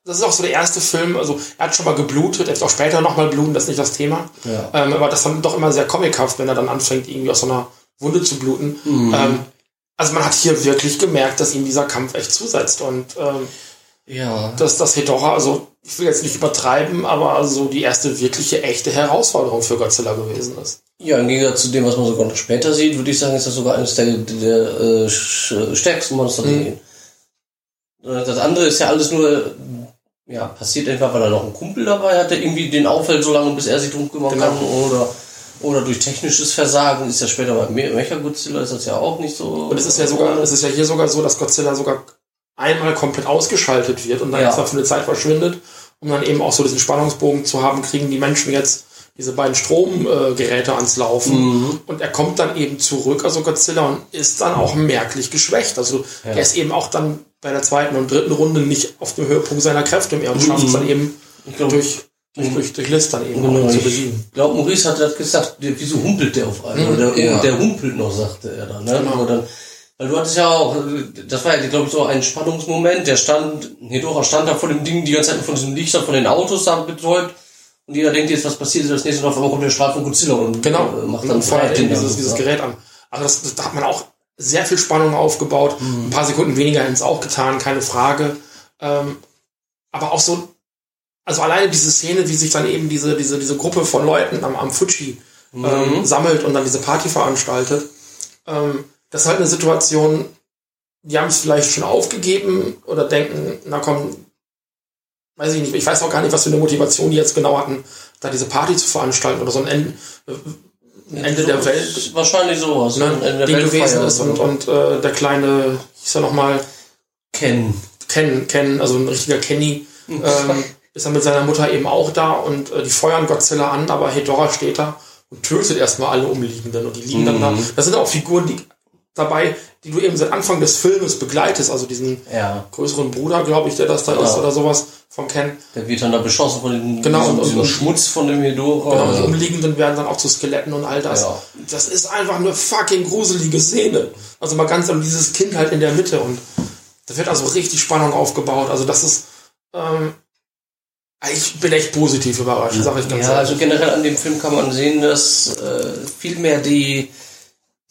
[SPEAKER 1] das ist auch so der erste Film. Also er hat schon mal geblutet, er wird auch später nochmal bluten, das ist nicht das Thema.
[SPEAKER 2] Ja.
[SPEAKER 1] Ähm, aber das dann doch immer sehr comichaft, wenn er dann anfängt, irgendwie aus so einer Wunde zu bluten. Ähm, also man hat hier wirklich gemerkt, dass ihm dieser Kampf echt zusetzt und ähm,
[SPEAKER 2] Ja.
[SPEAKER 1] dass das Hedorah, also ich will jetzt nicht übertreiben, aber so die erste wirkliche echte Herausforderung für Godzilla gewesen ist.
[SPEAKER 2] Ja, im Gegensatz zu dem, was man sogar noch später sieht, würde ich sagen, ist das sogar eines der, der äh, stärksten Monster. Mhm. Das andere ist ja alles nur, ja, passiert einfach, weil er noch einen Kumpel dabei hat, der irgendwie den aufhält, so lange, bis er sich drum kümmern
[SPEAKER 1] Genau.
[SPEAKER 2] kann, oder, oder durch technisches Versagen, ist ja später bei Me- Mechagodzilla ist das ja auch nicht so.
[SPEAKER 1] Und es ist ja sogar, es ist ja hier sogar so, dass Godzilla sogar einmal komplett ausgeschaltet wird und dann
[SPEAKER 2] Ja.
[SPEAKER 1] erstmal für eine Zeit verschwindet, um dann eben auch so diesen Spannungsbogen zu haben, kriegen die Menschen jetzt diese beiden Stromgeräte äh, ans Laufen
[SPEAKER 2] Mhm.
[SPEAKER 1] und er kommt dann eben zurück, also Godzilla, und ist dann auch merklich geschwächt. Also er ist eben auch dann bei der zweiten und dritten Runde nicht auf dem Höhepunkt seiner Kräfte mehr und schafft es dann eben
[SPEAKER 2] Mhm. Ich glaub-
[SPEAKER 1] durch, durch, durch, durch List dann eben
[SPEAKER 2] Genau,
[SPEAKER 1] zu
[SPEAKER 2] ich
[SPEAKER 1] besiegen.
[SPEAKER 2] glaube, Maurice hat das gesagt, wieso humpelt der auf einmal? Der,
[SPEAKER 3] Ja.
[SPEAKER 2] der humpelt noch, sagte er dann. Ne?
[SPEAKER 1] Genau.
[SPEAKER 2] Weil du hattest ja auch, das war ja, glaube ich, so ein Spannungsmoment, der stand, Hedora stand da vor dem Ding die ganze Zeit von diesem Lichter von den Autos da betäubt und jeder denkt jetzt, was passiert ist nächstes und auf einmal kommt der Strahl von Godzilla und
[SPEAKER 1] Genau,
[SPEAKER 2] äh, macht dann
[SPEAKER 1] feuert dieses, dieses Gerät an. Also das, das, da hat man auch sehr viel Spannung aufgebaut.
[SPEAKER 2] Mhm.
[SPEAKER 1] Ein paar Sekunden weniger hätten es auch getan, keine Frage. Ähm, aber auch so, also alleine diese Szene, wie sich dann eben diese, diese, diese Gruppe von Leuten am, am Fuji
[SPEAKER 2] Mhm.
[SPEAKER 1] ähm, sammelt und dann diese Party veranstaltet. Ähm, das ist halt eine Situation, die haben es vielleicht schon aufgegeben oder denken, na komm, weiß ich nicht, ich weiß auch gar nicht, was für eine Motivation die jetzt genau hatten, da diese Party zu veranstalten oder so ein Ende, ein Ende der Welt
[SPEAKER 2] Wahrscheinlich sowas.
[SPEAKER 1] ne,
[SPEAKER 2] Ein Ende der
[SPEAKER 1] Ding gewesen ist und,
[SPEAKER 2] so.
[SPEAKER 1] und äh, der kleine, hieß er nochmal,
[SPEAKER 2] Ken.
[SPEAKER 1] Ken, Ken, also ein richtiger Kenny, ähm, ist dann mit seiner Mutter eben auch da und äh, die feuern Godzilla an, aber Hedorah steht da und tötet erstmal alle Umliegenden und die liegen dann da. Das sind auch Figuren, die dabei, die du eben seit Anfang des Filmes begleitest, also diesen
[SPEAKER 2] Ja,
[SPEAKER 1] größeren Bruder, glaube ich, der das da ist oder sowas von Ken.
[SPEAKER 2] der wird dann da beschossen von dem
[SPEAKER 1] Genau, und- und-
[SPEAKER 2] Schmutz von dem Hedora.
[SPEAKER 1] Genau, die Umliegenden werden dann auch zu Skeletten und all das.
[SPEAKER 2] Ja.
[SPEAKER 1] Das ist einfach eine fucking gruselige Szene. Also mal ganz, und dieses Kind halt in der Mitte und da wird also richtig Spannung aufgebaut. Also das ist, ähm, ich bin echt positiv überrascht, sag ich ganz
[SPEAKER 2] Ja,
[SPEAKER 1] ehrlich.
[SPEAKER 2] also generell an dem Film kann man sehen, dass äh, viel mehr die,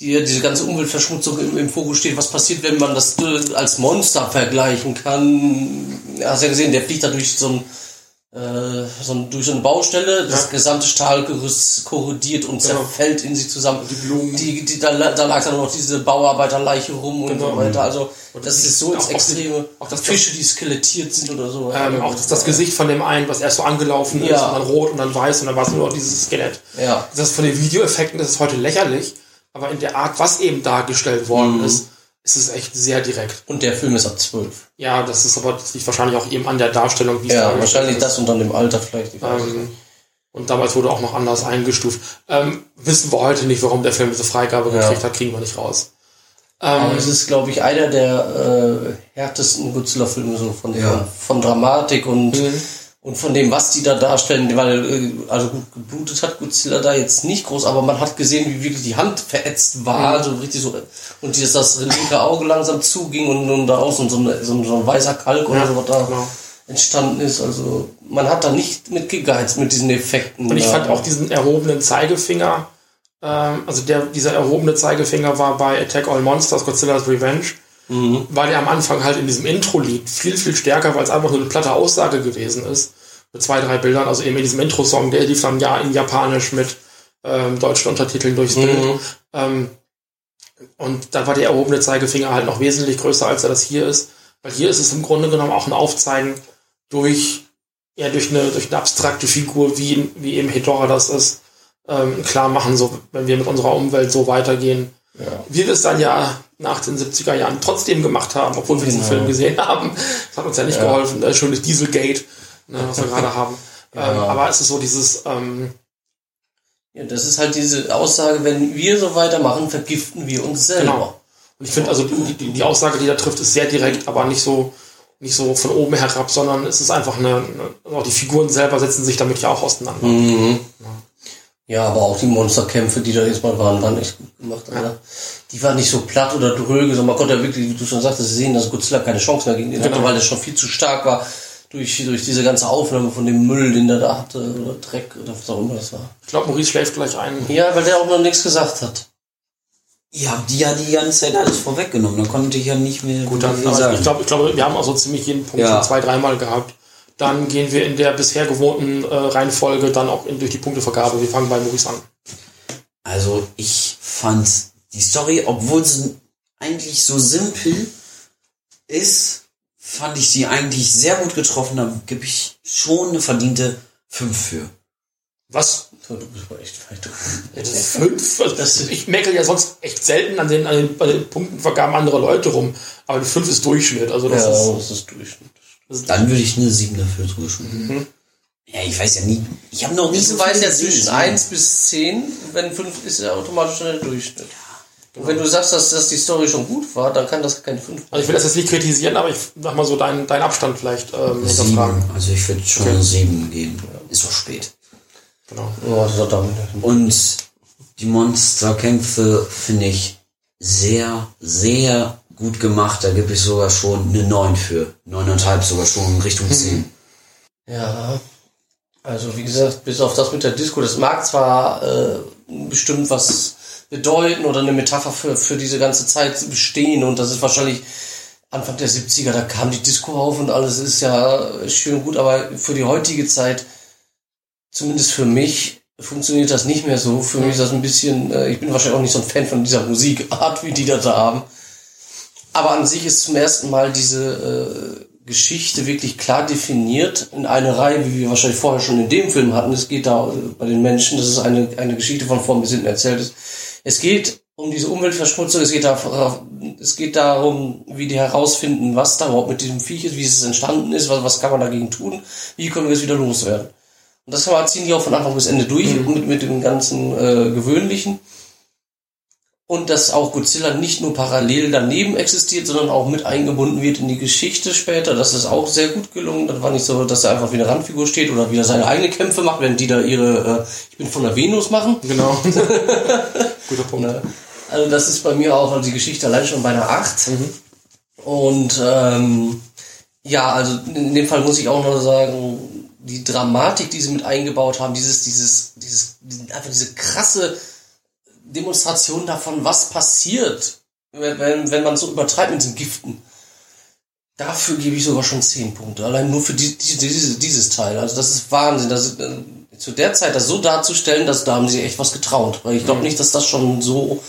[SPEAKER 2] die diese ganze Umweltverschmutzung im, im Fokus steht. Was passiert, wenn man das äh, als Monster vergleichen kann? Ja, hast ja gesehen, der fliegt da durch so ein äh, so ein, durch so eine Baustelle, das
[SPEAKER 1] Ja.
[SPEAKER 2] gesamte Stahlgerüst korrodiert und
[SPEAKER 1] Genau.
[SPEAKER 2] zerfällt in sich zusammen.
[SPEAKER 1] Die Blumen.
[SPEAKER 2] Die, die, da, da lag dann noch diese Bauarbeiterleiche rum und
[SPEAKER 1] Genau.
[SPEAKER 2] so weiter. Also
[SPEAKER 1] Und
[SPEAKER 2] das
[SPEAKER 1] das
[SPEAKER 2] ist so ins
[SPEAKER 1] auch die-
[SPEAKER 2] Extreme.
[SPEAKER 1] auch das-
[SPEAKER 2] Fische, die skelettiert sind oder so.
[SPEAKER 1] Ähm, auch das, das Gesicht von dem einen, was erst so angelaufen ist,
[SPEAKER 2] Ja.
[SPEAKER 1] und dann rot und dann weiß und dann war es nur noch dieses Skelett.
[SPEAKER 2] Ja.
[SPEAKER 1] Das ist von den Videoeffekten, das ist heute lächerlich, aber in der Art, was eben dargestellt worden
[SPEAKER 2] Mhm.
[SPEAKER 1] ist, ist es echt sehr direkt.
[SPEAKER 2] Und der Film ist ab zwölf.
[SPEAKER 1] Ja, das ist aber, das liegt wahrscheinlich auch eben an der Darstellung, wie es
[SPEAKER 2] Ja, wahrscheinlich
[SPEAKER 1] ist.
[SPEAKER 2] das und dann dem Alter vielleicht.
[SPEAKER 1] Ähm, und damals wurde auch noch anders eingestuft. Ähm, wissen wir heute nicht, warum der Film diese Freigabe
[SPEAKER 2] Ja.
[SPEAKER 1] gekriegt hat, kriegen wir nicht raus.
[SPEAKER 2] Aber
[SPEAKER 1] Ähm,
[SPEAKER 2] es ist, glaube ich, einer der äh, härtesten Godzilla-Filme so von,
[SPEAKER 3] Ja.
[SPEAKER 2] von, von Dramatik und,
[SPEAKER 1] Mhm.
[SPEAKER 2] Und von dem, was die da darstellen. Weil, äh, also gut, geblutet hat Godzilla da jetzt nicht groß, aber man hat gesehen, wie wirklich die Hand verätzt war,
[SPEAKER 1] Mhm.
[SPEAKER 2] so richtig so. Und dieses, das linke Auge langsam zuging und, und da außen so ein, so ein, so ein weißer Kalk oder
[SPEAKER 1] Ja,
[SPEAKER 2] so, was da
[SPEAKER 1] genau.
[SPEAKER 2] entstanden ist. Also man hat da nicht mit gegeizt mit diesen Effekten.
[SPEAKER 1] und ich
[SPEAKER 2] da.
[SPEAKER 1] fand auch diesen erhobenen Zeigefinger, ähm, also der, dieser erhobene Zeigefinger war bei Attack All Monsters, Godzilla's Revenge,
[SPEAKER 2] Mhm.
[SPEAKER 1] weil der am Anfang halt in diesem Intro liegt, viel, viel stärker, weil es einfach nur eine platte Aussage gewesen ist. Mit zwei, drei Bildern, also eben in diesem Intro-Song, der lief dann ja in Japanisch mit ähm, deutschen Untertiteln durchs Bild.
[SPEAKER 2] Mhm.
[SPEAKER 1] Ähm, und da war der erhobene Zeigefinger halt noch wesentlich größer, als er das hier ist. Weil hier ist es im Grunde genommen auch ein Aufzeigen durch, ja, durch eine, durch eine abstrakte Figur, wie, wie eben Hedora das ist, ähm, klar machen, so, wenn wir mit unserer Umwelt so weitergehen.
[SPEAKER 2] Ja.
[SPEAKER 1] Wir es dann ja nach den 70er Jahren trotzdem gemacht haben, obwohl wir diesen
[SPEAKER 2] Genau.
[SPEAKER 1] Film gesehen haben. Das hat uns ja nicht
[SPEAKER 2] Ja.
[SPEAKER 1] geholfen. Das schönes Dieselgate, ne, was wir gerade haben.
[SPEAKER 2] Ja.
[SPEAKER 1] Ähm, aber es ist so dieses, ähm,
[SPEAKER 2] Ja, das ist halt diese Aussage, wenn wir so weitermachen, vergiften wir uns selber.
[SPEAKER 1] Genau. Und ich finde, also die, die, die Aussage, die da trifft, ist sehr direkt, aber nicht so, nicht so von oben herab, sondern es ist einfach eine, eine auch die Figuren selber setzen sich damit ja auch auseinander.
[SPEAKER 2] Mhm. Ja, aber auch die Monsterkämpfe, die da jetzt mal waren, waren echt gut gemacht. Alter. Die waren nicht so platt oder dröge, sondern man konnte ja wirklich, wie du schon sagtest, sehen, dass Godzilla keine Chance mehr gegen den
[SPEAKER 1] Genau.
[SPEAKER 2] hatte, weil er schon viel zu stark war durch, durch diese ganze Aufnahme von dem Müll, den der da hatte, oder Dreck, oder was auch immer das war.
[SPEAKER 1] Ich glaube, Maurice schläft gleich ein.
[SPEAKER 2] Ja, weil der auch noch nichts gesagt hat.
[SPEAKER 3] Ihr habt die ja die ganze Zeit alles vorweggenommen. Dann konnte ich ja nicht mehr
[SPEAKER 1] Gut, dann, aber
[SPEAKER 3] sagen.
[SPEAKER 1] ich glaube, ich glaube, wir haben auch so ziemlich jeden Punkt
[SPEAKER 3] Ja.
[SPEAKER 1] schon zwei, dreimal gehabt. Dann gehen wir in der bisher gewohnten äh, Reihenfolge dann auch in, durch die Punktevergabe. Wir fangen bei Maurice an.
[SPEAKER 3] Also ich fand die Story, obwohl sie eigentlich so simpel ist, fand ich sie eigentlich sehr gut getroffen. Da gebe ich schon eine verdiente 5 für.
[SPEAKER 1] Was?
[SPEAKER 2] Du bist mal echt weit.
[SPEAKER 1] Fünf. Also ich meckle ja sonst echt selten an den, an den, an den Punktenvergaben anderer Leute rum. Aber die fünf ist Durchschnitt. Also das
[SPEAKER 2] Ja,
[SPEAKER 1] ist,
[SPEAKER 2] das ist Durchschnitt.
[SPEAKER 3] Dann würde ich eine 7 dafür zustimmen.
[SPEAKER 1] Mhm.
[SPEAKER 3] Ja, ich weiß ja nie. Ich habe noch nie so
[SPEAKER 2] ja
[SPEAKER 3] gesehen.
[SPEAKER 2] zwischen 1 bis 10, wenn 5 ist ja automatisch schon der Durchschnitt. Und wenn du sagst, dass, dass die Story schon gut war, dann kann das keine 5
[SPEAKER 1] also ich will das jetzt nicht kritisieren, aber ich mach mal so deinen, deinen Abstand vielleicht ähm, hinterfragen.
[SPEAKER 3] Also ich würde schon eine 7 geben. Ist doch spät.
[SPEAKER 1] Genau.
[SPEAKER 2] Ja, damit.
[SPEAKER 3] Und die Monsterkämpfe finde ich sehr, sehr gut gemacht. Da gebe ich sogar schon eine 9 für. 9,5 sogar schon in Richtung 10.
[SPEAKER 2] Ja, also wie gesagt, bis auf das mit der Disco, das mag zwar äh, bestimmt was bedeuten oder eine Metapher für, für diese ganze Zeit bestehen und das ist wahrscheinlich Anfang der 70er, da kam die Disco auf und alles ist ja schön und gut, aber für die heutige Zeit, zumindest für mich, funktioniert das nicht mehr so. Für mich ist das ein bisschen, äh, ich bin wahrscheinlich auch nicht so ein Fan von dieser Musikart, wie die da da haben. Aber an sich ist zum ersten Mal diese äh, Geschichte wirklich klar definiert in eine Reihe, wie wir wahrscheinlich vorher schon in dem Film hatten. Es geht da äh, bei den Menschen, das ist eine, eine Geschichte von vorn bis hinten erzählt ist. Es geht um diese Umweltverschmutzung, es geht, da, es geht darum, wie die herausfinden, was da überhaupt mit diesem Viech ist, wie es entstanden ist, was, was kann man dagegen tun, wie können wir es wieder loswerden. Und das kann man ziehen die auch von Anfang bis Ende durch mit, mit dem ganzen äh, Gewöhnlichen. Und dass auch Godzilla nicht nur parallel daneben existiert, sondern auch mit eingebunden wird in die Geschichte später. Das ist auch sehr gut gelungen. Das war nicht so, dass er einfach wie eine Randfigur steht oder wieder seine eigenen Kämpfe macht, wenn die da ihre äh, Ich bin von der Venus machen.
[SPEAKER 1] Genau. Guter Punkt.
[SPEAKER 2] Also das ist bei mir auch also die Geschichte allein schon bei einer 8. Und ähm, ja, also in dem Fall muss ich auch noch sagen, die Dramatik, die sie mit eingebaut haben, dieses, dieses, dieses, einfach diese krasse Demonstration davon, was passiert, wenn, wenn, man so übertreibt mit diesen Giften. Dafür gebe ich sogar schon 10 Punkte. Allein nur für die, die, diese, dieses Teil. Also das ist Wahnsinn. Das ist, äh, zu der Zeit das so darzustellen, dass da haben sie echt was getraut. Weil ich glaube nicht, dass das schon so,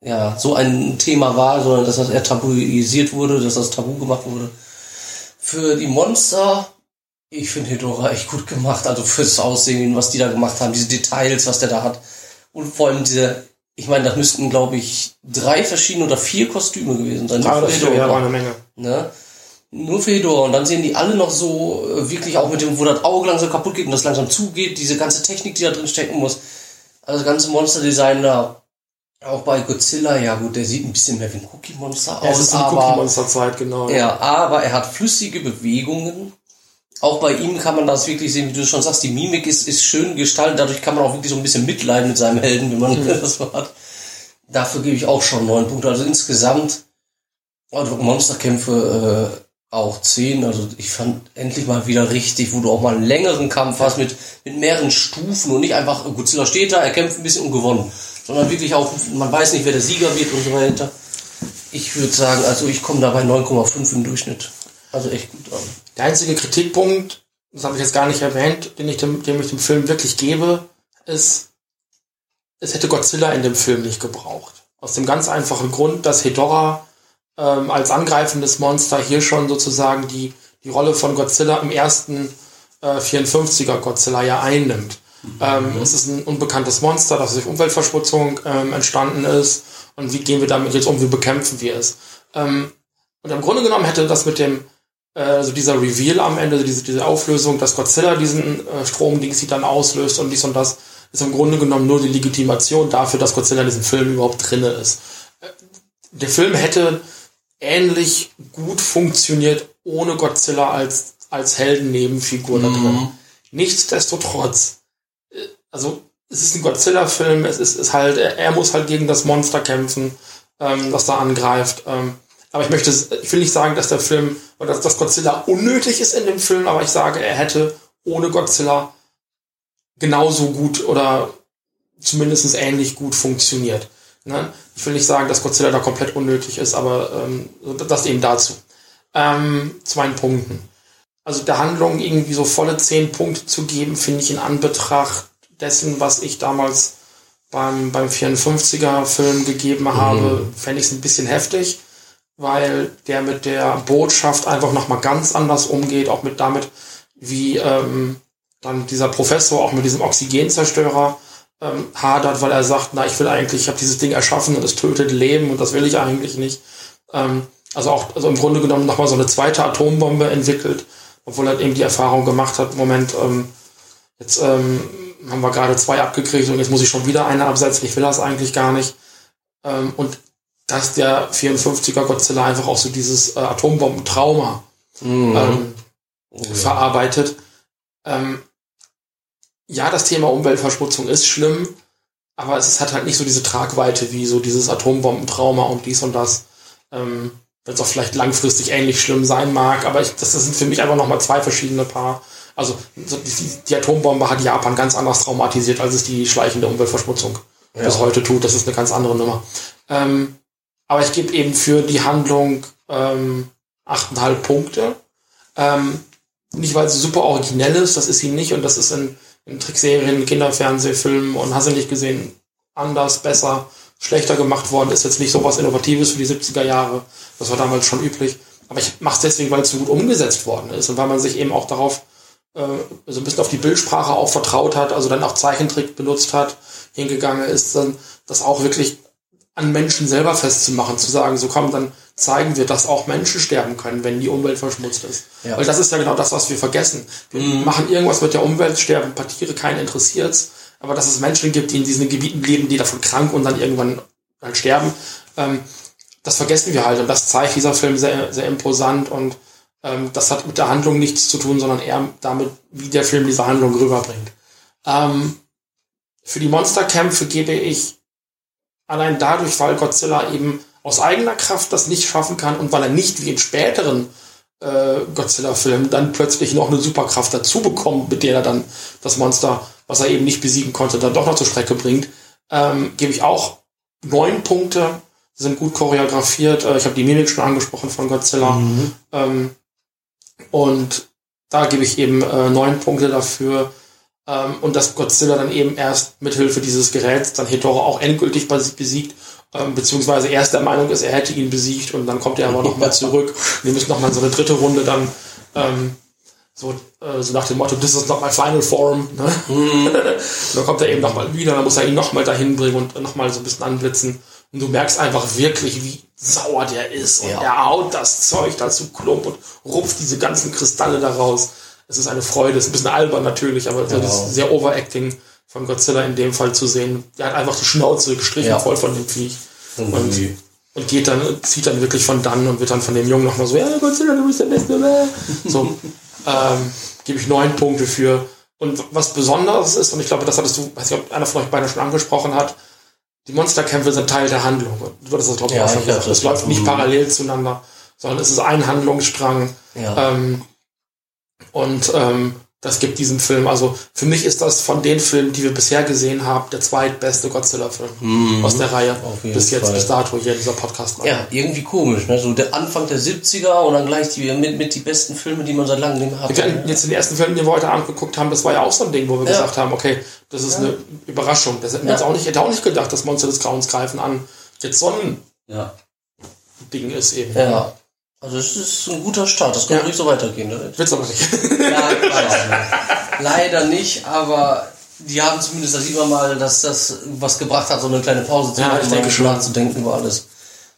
[SPEAKER 2] ja, so ein Thema war, sondern dass das eher tabuisiert wurde, dass das tabu gemacht wurde. Für die Monster, ich finde Hedora echt gut gemacht. Also fürs Aussehen, was die da gemacht haben, diese Details, was der da hat. Und vor allem diese, ich meine, das müssten, glaube ich, drei verschiedene oder vier Kostüme gewesen sein.
[SPEAKER 1] Ja,
[SPEAKER 2] Nur
[SPEAKER 1] das
[SPEAKER 2] für
[SPEAKER 1] ist ja
[SPEAKER 2] Hedora.
[SPEAKER 1] eine Menge.
[SPEAKER 2] Ne? Nur für Hedora. Und dann sehen die alle noch so, äh, wirklich auch mit dem, wo das Auge langsam kaputt geht und das langsam zugeht, diese ganze Technik, die da drin stecken muss. Also das ganze Monsterdesign da. Auch bei Godzilla, ja gut, der sieht ein bisschen mehr wie ein Cookie-Monster aus.
[SPEAKER 1] es ist eine
[SPEAKER 2] aber,
[SPEAKER 1] Cookie-Monster-Zeit, genau.
[SPEAKER 2] ja, aber er hat flüssige Bewegungen. Auch bei ihm kann man das wirklich sehen, wie du schon sagst, die Mimik ist, ist schön gestaltet, dadurch kann man auch wirklich so ein bisschen mitleiden mit seinem Helden, wenn man das so hat. Dafür gebe ich auch schon neun Punkte. Also insgesamt, also Monsterkämpfe äh, auch zehn. Also ich fand endlich mal wieder richtig, wo du auch mal einen längeren Kampf hast mit, mit mehreren Stufen und nicht einfach, Godzilla steht da, er kämpft ein bisschen und gewonnen. Sondern wirklich auch, man weiß nicht, wer der Sieger wird und so weiter. Ich würde sagen, also ich komme da bei 9,5 im Durchschnitt. Also echt gut an.
[SPEAKER 1] Der einzige Kritikpunkt, das habe ich jetzt gar nicht erwähnt, den ich dem, dem ich dem Film wirklich gebe, ist, es hätte Godzilla in dem Film nicht gebraucht. Aus dem ganz einfachen Grund, dass Hedorah ähm, als angreifendes Monster hier schon sozusagen die, die Rolle von Godzilla im ersten äh, 54er Godzilla ja einnimmt. Ähm, es ist ein unbekanntes Monster, das durch Umweltverschmutzung ähm, entstanden ist. Und wie gehen wir damit jetzt um? Wie bekämpfen wir es? Ähm, und im Grunde genommen hätte das mit dem, also dieser Reveal am Ende, diese, diese Auflösung, dass Godzilla diesen äh, Stromdings sie dann auslöst und dies und das, ist im Grunde genommen nur die Legitimation dafür, dass Godzilla in diesem Film überhaupt drinne ist. Äh, Der Film hätte ähnlich gut funktioniert ohne Godzilla als, als Heldennebenfigur da drin. Nichtsdestotrotz, äh, also es ist ein Godzilla-Film, es ist, ist halt, er, er muss halt gegen das Monster kämpfen, ähm, das da angreift. Ähm, aber ich möchte, ich will nicht sagen, dass der Film, oder dass, dass Godzilla unnötig ist in dem Film, aber ich sage, er hätte ohne Godzilla genauso gut oder zumindest ähnlich gut funktioniert. Ne? Ich will nicht sagen, dass Godzilla da komplett unnötig ist, aber ähm, das eben dazu. Ähm, zu meinen Punkten. Also der Handlung irgendwie so volle zehn Punkte zu geben, finde ich in Anbetracht dessen, was ich damals beim, beim 54er Film gegeben habe, fände ich es ein bisschen heftig, weil der mit der Botschaft einfach nochmal ganz anders umgeht, auch mit damit, wie ähm, dann dieser Professor auch mit diesem Oxygenzerstörer ähm, hadert, weil er sagt, na, ich will eigentlich, ich habe dieses Ding erschaffen und es tötet Leben und das will ich eigentlich nicht. Ähm, also auch, also im Grunde genommen nochmal so eine zweite Atombombe entwickelt, obwohl er eben die Erfahrung gemacht hat, Moment, ähm, jetzt ähm, haben wir gerade zwei abgekriegt und jetzt muss ich schon wieder eine absetzen, ich will das eigentlich gar nicht. Ähm, und dass der 54er Godzilla einfach auch so dieses äh, Atombombentrauma ähm, verarbeitet. Ähm, ja, das Thema Umweltverschmutzung ist schlimm, aber es hat halt nicht so diese Tragweite wie so dieses Atombombentrauma und dies und das. Ähm, Wenn es auch vielleicht langfristig ähnlich schlimm sein mag, aber ich, das, das sind für mich einfach nochmal zwei verschiedene Paar. Also so die, die Atombombe hat Japan ganz anders traumatisiert, als es die schleichende Umweltverschmutzung bis heute tut. Das ist eine ganz andere Nummer. Ähm, aber ich gebe eben für die Handlung ähm, 8,5 Punkte. Ähm, nicht, weil sie super originell ist, das ist sie nicht. Und das ist in, in Trickserien, Kinderfernsehfilmen und hast du nicht gesehen, anders, besser, schlechter gemacht worden. Ist jetzt nicht so was Innovatives für die 70er Jahre. Das war damals schon üblich. Aber ich mache es deswegen, weil es so gut umgesetzt worden ist und weil man sich eben auch darauf äh, so ein bisschen auf die Bildsprache auch vertraut hat, also dann auch Zeichentrick benutzt hat, hingegangen ist, dann das auch wirklich an Menschen selber festzumachen, zu sagen, so komm, dann zeigen wir, dass auch Menschen sterben können, wenn die Umwelt verschmutzt ist.
[SPEAKER 2] Ja.
[SPEAKER 1] Weil das ist ja genau das, was wir vergessen. Wir machen irgendwas mit der Umwelt, sterben ein paar Tiere, keinen interessiert's, aber dass es Menschen gibt, die in diesen Gebieten leben, die davon krank und dann irgendwann halt sterben, ähm, das vergessen wir halt und das zeigt dieser Film sehr, sehr imposant und ähm, das hat mit der Handlung nichts zu tun, sondern eher damit, wie der Film diese Handlung rüberbringt. Ähm, für die Monsterkämpfe gebe ich allein dadurch, weil Godzilla eben aus eigener Kraft das nicht schaffen kann und weil er nicht wie in späteren äh, Godzilla-Filmen dann plötzlich noch eine Superkraft dazu bekommt, mit der er dann das Monster, was er eben nicht besiegen konnte, dann doch noch zur Strecke bringt, ähm, gebe ich auch neun Punkte, sind gut choreografiert. Äh, ich habe die Mimik schon angesprochen von Godzilla. Ähm, und da gebe ich eben äh, neun Punkte dafür. Ähm, und dass Godzilla dann eben erst mithilfe dieses Geräts dann Hedorah auch endgültig besi- besiegt, ähm, beziehungsweise erst der Meinung ist, er hätte ihn besiegt und dann kommt er aber nochmal zurück. Wir müssen nochmal so eine dritte Runde dann ähm, so, äh, so nach dem Motto, this is not my final form. Ne? und dann kommt er eben nochmal wieder, dann muss er ihn nochmal dahin bringen und nochmal so ein bisschen anblitzen. Und du merkst einfach wirklich, wie sauer der ist. Und
[SPEAKER 2] Ja.
[SPEAKER 1] er haut das Zeug dazu klump und rupft diese ganzen Kristalle daraus. Es ist eine Freude, es ist ein bisschen albern natürlich, aber
[SPEAKER 2] Ja.
[SPEAKER 1] das sehr Overacting von Godzilla in dem Fall zu sehen. Der hat einfach die Schnauze gestrichen
[SPEAKER 2] Ja.
[SPEAKER 1] voll von dem Viech.
[SPEAKER 2] Und,
[SPEAKER 1] Und, und geht dann, zieht dann wirklich von dann und wird dann von dem Jungen nochmal so, ja, Godzilla, du bist der Beste. So, ähm, gebe ich neun Punkte für. Und was Besonderes ist, und ich glaube, das hattest du, weiß nicht, ob einer von euch beide schon angesprochen hat, die Monsterkämpfe sind Teil der Handlung. Du hattest das, glaube ich,
[SPEAKER 2] Ja,
[SPEAKER 1] auch schon gesagt. Es läuft nicht
[SPEAKER 2] mhm.
[SPEAKER 1] parallel zueinander, sondern es ist ein Handlungsstrang.
[SPEAKER 2] ja.
[SPEAKER 1] Ähm, und ähm, das gibt diesem Film, also für mich ist das von den Filmen, die wir bisher gesehen haben, der zweitbeste Godzilla-Film aus der Reihe.
[SPEAKER 2] Mhm.
[SPEAKER 1] Bis jetzt,
[SPEAKER 2] Fall.
[SPEAKER 1] bis dato hier in dieser podcast -Reihe.
[SPEAKER 2] ja, irgendwie komisch, ne? So der Anfang der 70er und dann gleich die, mit, mit die besten Filme, die man seit langem nicht mehr
[SPEAKER 1] Wir hatten
[SPEAKER 2] hatte.
[SPEAKER 1] jetzt den ersten Film, den wir heute angeguckt haben, das war ja auch so ein Ding, wo wir
[SPEAKER 2] Ja.
[SPEAKER 1] gesagt haben, okay, das ist eine Überraschung. Das hätten wir
[SPEAKER 2] Ja.
[SPEAKER 1] jetzt auch nicht, hätte auch nicht gedacht, dass Monster des Grauens greifen an jetzt so ein
[SPEAKER 3] Ja.
[SPEAKER 1] Ding ist eben.
[SPEAKER 2] Ja. Also es ist ein guter Start, das kann
[SPEAKER 1] Ja.
[SPEAKER 2] ruhig so weitergehen. Ne?
[SPEAKER 1] Willst aber nicht.
[SPEAKER 2] Ja. Leider nicht, aber die haben zumindest, da sieht man mal, dass das was gebracht hat, so eine kleine Pause zu
[SPEAKER 1] Ja,
[SPEAKER 2] machen,
[SPEAKER 1] denke schon.
[SPEAKER 2] nachzudenken über alles.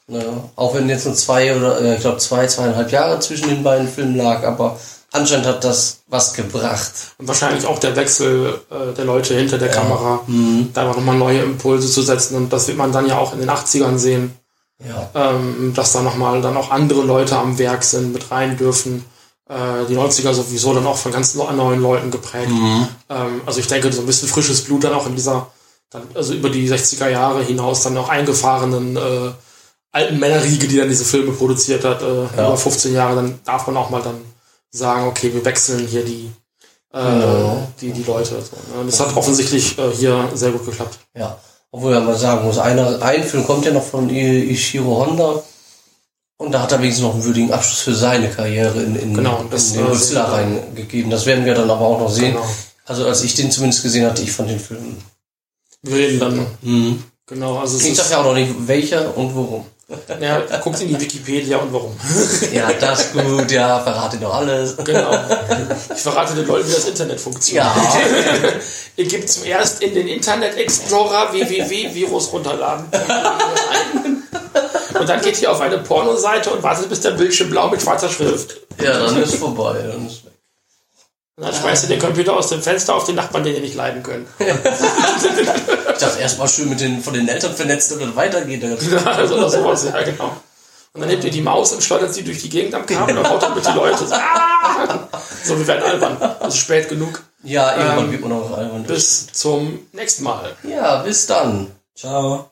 [SPEAKER 2] Ja, auch wenn jetzt nur zwei oder äh, ich glaube zwei, zweieinhalb Jahre zwischen den beiden Filmen lag, aber anscheinend hat das was gebracht.
[SPEAKER 1] Und wahrscheinlich auch der Wechsel äh, der Leute hinter der Kamera,
[SPEAKER 2] Mhm.
[SPEAKER 1] da einfach nochmal neue Impulse zu setzen. Und das wird man dann ja auch in den 80ern sehen.
[SPEAKER 2] Ja.
[SPEAKER 1] ähm, dass da nochmal dann auch andere Leute am Werk sind, mit rein dürfen. Äh, die 90er sowieso dann auch von ganz neu- neuen Leuten geprägt. Ähm, also ich denke, so ein bisschen frisches Blut dann auch in dieser, dann, also über die 60er Jahre hinaus dann auch eingefahrenen äh, alten Männerriege, die dann diese Filme produziert hat, äh,
[SPEAKER 2] Ja.
[SPEAKER 1] über 15 Jahre, dann darf man auch mal dann sagen, okay, wir wechseln hier die, äh,
[SPEAKER 2] Ja.
[SPEAKER 1] die, die Leute. So, ne? Das hat offensichtlich äh, hier sehr gut geklappt.
[SPEAKER 2] Ja. Obwohl man mal sagen muss, einer, ein Film kommt ja noch von Ishiro Honda. Und da hat er wenigstens noch einen würdigen Abschluss für seine Karriere in, in,
[SPEAKER 1] Genau, das,
[SPEAKER 2] in den Godzilla reingegeben. Das werden wir dann aber auch noch sehen.
[SPEAKER 1] Genau.
[SPEAKER 2] Also als ich den zumindest gesehen hatte, ich fand den Film
[SPEAKER 1] Wir reden dann.
[SPEAKER 2] Mhm.
[SPEAKER 1] Genau, also
[SPEAKER 2] Ich sag ja auch noch nicht, welcher und worum.
[SPEAKER 1] Ja, guckt in die Wikipedia und warum.
[SPEAKER 2] Ja, das gut, ja, verrate doch alles.
[SPEAKER 1] Genau. Ich verrate den Leuten, wie das Internet funktioniert.
[SPEAKER 2] Ja,
[SPEAKER 1] Ihr gebt zuerst in den Internet Explorer www-Virus runterladen. Und dann geht ihr auf eine Pornoseite und wartet, bis der Bildschirm blau mit schwarzer Schrift.
[SPEAKER 2] ja, dann ist vorbei. Dann ist.
[SPEAKER 1] Und dann schmeißt ihr den Computer aus dem Fenster auf den Nachbarn, den ihr nicht leiden könnt.
[SPEAKER 2] Ich dachte erstmal schön mit den, von den Eltern vernetzt und dann weitergeht.
[SPEAKER 1] Also oder sowas, ja, genau. Und dann nehmt ihr die Maus und schleudert sie durch die Gegend am Kabel und haut dann mit die Leute. So, ah! so wir werden albern. Es ist spät genug.
[SPEAKER 2] Ja, irgendwann
[SPEAKER 1] Ähm,
[SPEAKER 2] wird man auch albern.
[SPEAKER 1] Bis zum nächsten Mal.
[SPEAKER 2] Ja, bis dann.
[SPEAKER 3] Ciao.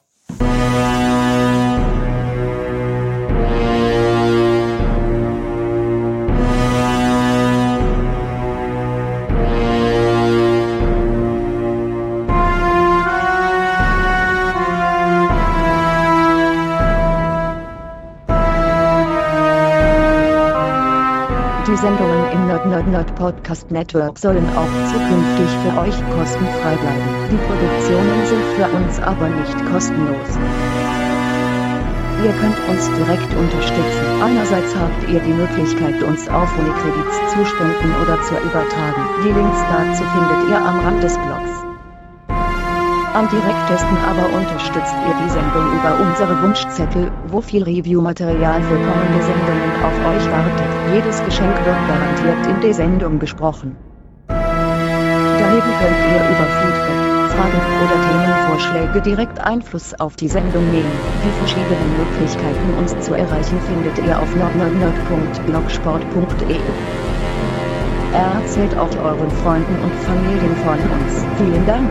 [SPEAKER 4] Nerd Podcast Network sollen auch zukünftig für euch kostenfrei bleiben. Die Produktionen sind für uns aber nicht kostenlos. Ihr könnt uns direkt unterstützen. Einerseits habt ihr die Möglichkeit, uns auf Unikredits zu spenden oder zu übertragen. Die Links dazu findet ihr am Rand des Blogs. Am direktesten aber unterstützt ihr die Sendung über unsere Wunschzettel, wo viel Review-Material für kommende Sendungen auf euch wartet. Jedes Geschenk wird garantiert in der Sendung besprochen. Daneben könnt ihr über Feedback, Fragen oder Themenvorschläge direkt Einfluss auf die Sendung nehmen. Die verschiedenen Möglichkeiten uns zu erreichen findet ihr auf nordnordnord.blogsport.de. Erzählt auch euren Freunden und Familien von uns. Vielen Dank.